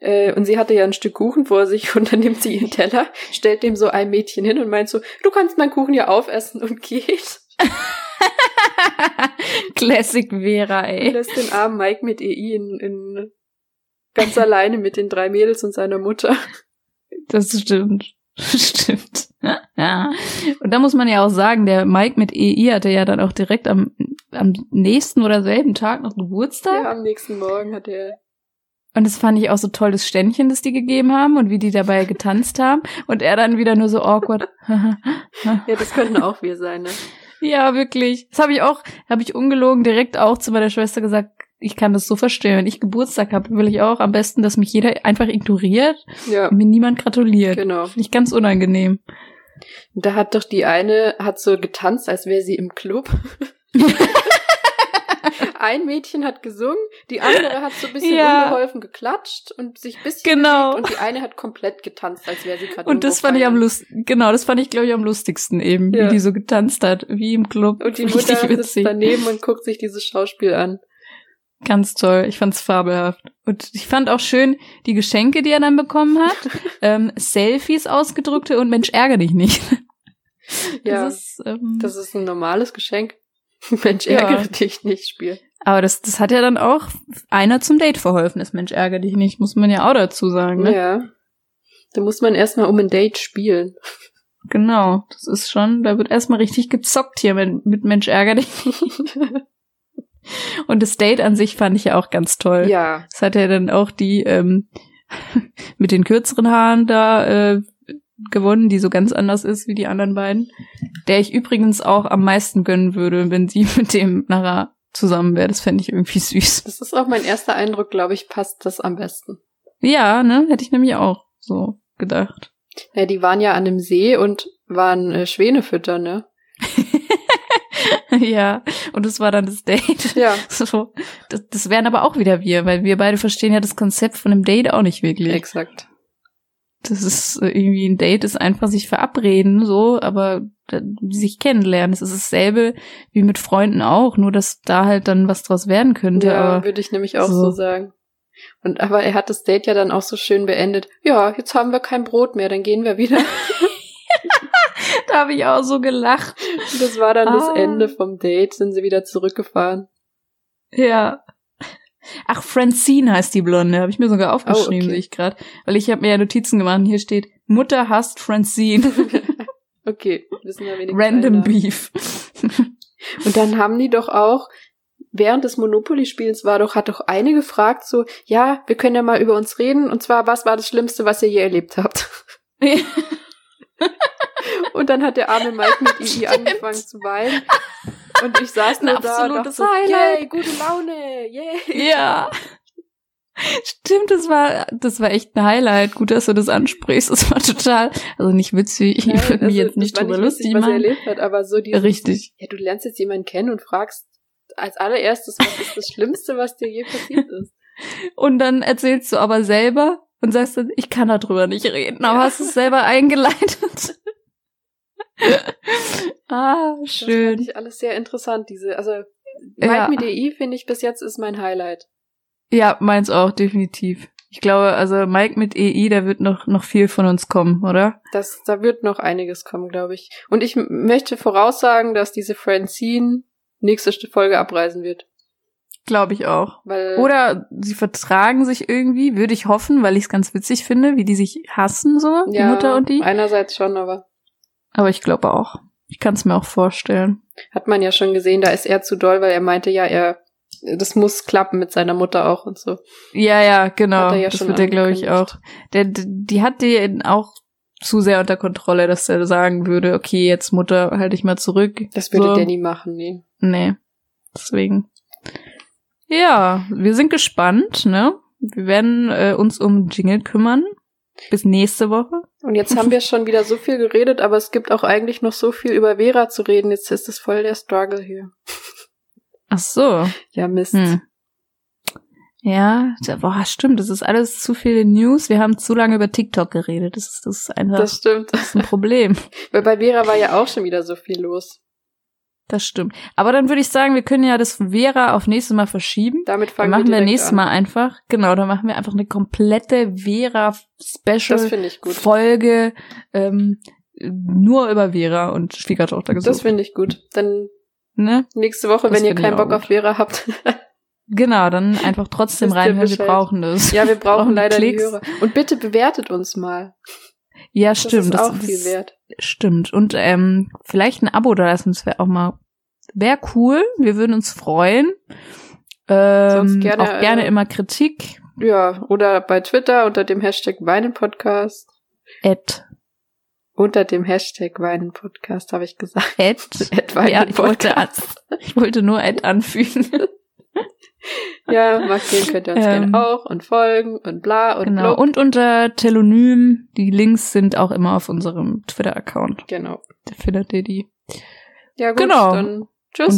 äh, und sie hatte ja ein Stück Kuchen vor sich und dann nimmt sie ihren Teller, stellt dem so ein Mädchen hin und meint so, du kannst meinen Kuchen ja aufessen und geht. Classic Vera, ey. Lässt den armen Mike mit EI in, in ganz alleine mit den drei Mädels und seiner Mutter. Das stimmt. Stimmt. Ja. Und da muss man ja auch sagen, der Mike mit EI hatte ja dann auch direkt am, am nächsten oder selben Tag noch Geburtstag. Ja, am nächsten Morgen hat er und das fand ich auch so toll, das Ständchen, das die gegeben haben und wie die dabei getanzt haben. Und er dann wieder nur so awkward. ja, das könnten auch wir sein, ne? Ja, wirklich. Das habe ich auch, habe ich ungelogen direkt auch zu meiner Schwester gesagt, ich kann das so verstehen. Wenn ich Geburtstag habe, will ich auch am besten, dass mich jeder einfach ignoriert ja. und mir niemand gratuliert. Genau. Finde ich ganz unangenehm. Da hat doch die eine, hat so getanzt, als wäre sie im Club. ein Mädchen hat gesungen, die andere hat so ein bisschen ja. unbeholfen geklatscht und sich ein bisschen genau. und die eine hat komplett getanzt, als wäre sie gerade Und das fand ich am lust genau, das fand ich glaube ich am lustigsten eben, ja. wie die so getanzt hat, wie im Club. Und die Mutter sitzt daneben und guckt sich dieses Schauspiel an. Ganz toll. Ich fand's fabelhaft. Und ich fand auch schön die Geschenke, die er dann bekommen hat. ähm, Selfies ausgedrückte und Mensch, ärgere dich nicht. ja, das ist, ähm, das ist ein normales Geschenk. Mensch, ärgere ja. dich nicht, Spiel. Aber das, das hat ja dann auch einer zum Date verholfen, das Mensch, ärgere dich nicht, muss man ja auch dazu sagen, ne? Ja. Da muss man erstmal um ein Date spielen. Genau, das ist schon, da wird erstmal richtig gezockt hier mit, mit Mensch, ärgere dich nicht. Und das Date an sich fand ich ja auch ganz toll. Ja. Das hat ja dann auch die ähm, mit den kürzeren Haaren da äh, gewonnen, die so ganz anders ist wie die anderen beiden. Der ich übrigens auch am meisten gönnen würde, wenn sie mit dem nachher zusammen wäre. Das fände ich irgendwie süß. Das ist auch mein erster Eindruck, glaube ich, passt das am besten. Ja, ne? Hätte ich nämlich auch so gedacht. Ja, die waren ja an dem See und waren äh, Schwäne füttern, ne? ja, und das war dann das Date. Ja. So, das, das wären aber auch wieder wir, weil wir beide verstehen ja das Konzept von einem Date auch nicht wirklich. Exakt das ist äh, irgendwie ein Date ist einfach sich verabreden, so, aber sich kennenlernen. Es ist dasselbe wie mit Freunden auch, nur dass da halt dann was draus werden könnte. Ja, würde ich nämlich auch so. so sagen. Und aber er hat das Date ja dann auch so schön beendet. Ja, jetzt haben wir kein Brot mehr, dann gehen wir wieder. da habe ich auch so gelacht. Das war dann ah. das Ende vom Date, sind sie wieder zurückgefahren. Ja, Ach, Francine heißt die Blonde, habe ich mir sogar aufgeschrieben, oh, okay. sehe ich gerade. Weil ich habe mir ja Notizen gemacht und hier steht, Mutter hasst Francine. okay, wissen wir wenigstens. Random einer. Beef. und dann haben die doch auch, während des Monopoly-Spiels war doch, hat doch eine gefragt, so, ja, wir können ja mal über uns reden, und zwar, was war das Schlimmste, was ihr je erlebt habt? und dann hat der arme Mike mit II angefangen zu weinen. Und ich saß nur Ein da und absolutes dachte, Highlight. yay, gute Laune, yay. Ja. Stimmt, das war, das war echt ein Highlight. Gut, dass du das ansprichst. Das war total, also nicht witzig. Ich Nein, würde mich also, jetzt nicht drüber lustig, lustig was er machen. erlebt hat, aber so dieses, Richtig. ja, du lernst jetzt jemanden kennen und fragst als allererstes, was ist das Schlimmste, was dir je passiert ist? Und dann erzählst du aber selber und sagst dann, ich kann darüber nicht reden, aber Ja. hast es selber eingeleitet. ah, Das fand schön. ich alles sehr interessant, diese, also Ja. Mike mit EI finde ich bis jetzt ist mein Highlight. Ja, meins auch, definitiv. Ich glaube, also Mike mit EI, da wird noch, noch viel von uns kommen, oder? Das, da wird noch einiges kommen, glaube ich. Und ich möchte voraussagen, dass diese Francine nächste St- Folge abreisen wird. Glaube ich auch. Weil Oder sie vertragen sich irgendwie, würde ich hoffen, weil ich es ganz witzig finde, wie die sich hassen, so, die ja, Mutter und die. Einerseits schon, aber Aber ich glaube auch. Ich kann es mir auch vorstellen. hat man ja schon gesehen, da ist er zu doll, weil er meinte ja, er das muss klappen mit seiner Mutter auch und so. Ja, ja, genau. Ja das wird er, glaube ich, auch. Der, die hat die auch zu sehr unter Kontrolle, dass er sagen würde, okay, jetzt Mutter, halt dich mal zurück. Das würde so. der nie machen, nee. Nee. Deswegen. Ja, wir sind gespannt, ne? Wir werden äh, uns um Jingle kümmern. Bis nächste Woche. Und jetzt haben wir schon wieder so viel geredet, aber es gibt auch eigentlich noch so viel über Vera zu reden. Jetzt ist es voll der Struggle hier. Ach so. Ja, Mist. Hm. Ja, boah, stimmt. Das ist alles zu viele News. Wir haben zu lange über TikTok geredet. Das ist, das ist einfach Das stimmt. das ist ein Problem. Weil bei Vera war ja auch schon wieder so viel los. Das stimmt. Aber dann würde ich sagen, wir können ja das Vera auf nächstes Mal verschieben. Damit Dann fangen machen wir direkt nächstes an. Mal einfach, genau, dann machen wir einfach eine komplette Das ich gut. Folge ähm, nur über Vera und Schwiegertochter Das gesucht. finde ich gut. Dann ne? nächste Woche, Das wenn ihr keinen Bock auf gut. Vera habt. Genau, dann einfach trotzdem reinhören, wir brauchen das. ja, wir brauchen leider Klicks. die Hörer. Und bitte bewertet uns mal. Ja, Das stimmt. ist auch viel wert. Stimmt. Und ähm, vielleicht ein Abo da lassen, das wäre auch mal, wäre cool. Wir würden uns freuen. Ähm, gerne, auch gerne äh, immer Kritik. Ja, oder bei Twitter unter dem Hashtag Weinenpodcast. At, Unter dem Hashtag Weinenpodcast, habe ich gesagt. at. At Ja, ich wollte, Weinenpodcast. ich wollte nur Ad anfügen. Ja, markieren könnt ihr uns Ähm, gerne auch und folgen und bla und genau. blub. Und unter Telonym. Die Links sind auch immer auf unserem Twitter-Account. Genau. Da findet ihr die. Ja, gut, Genau. dann tschüss. Und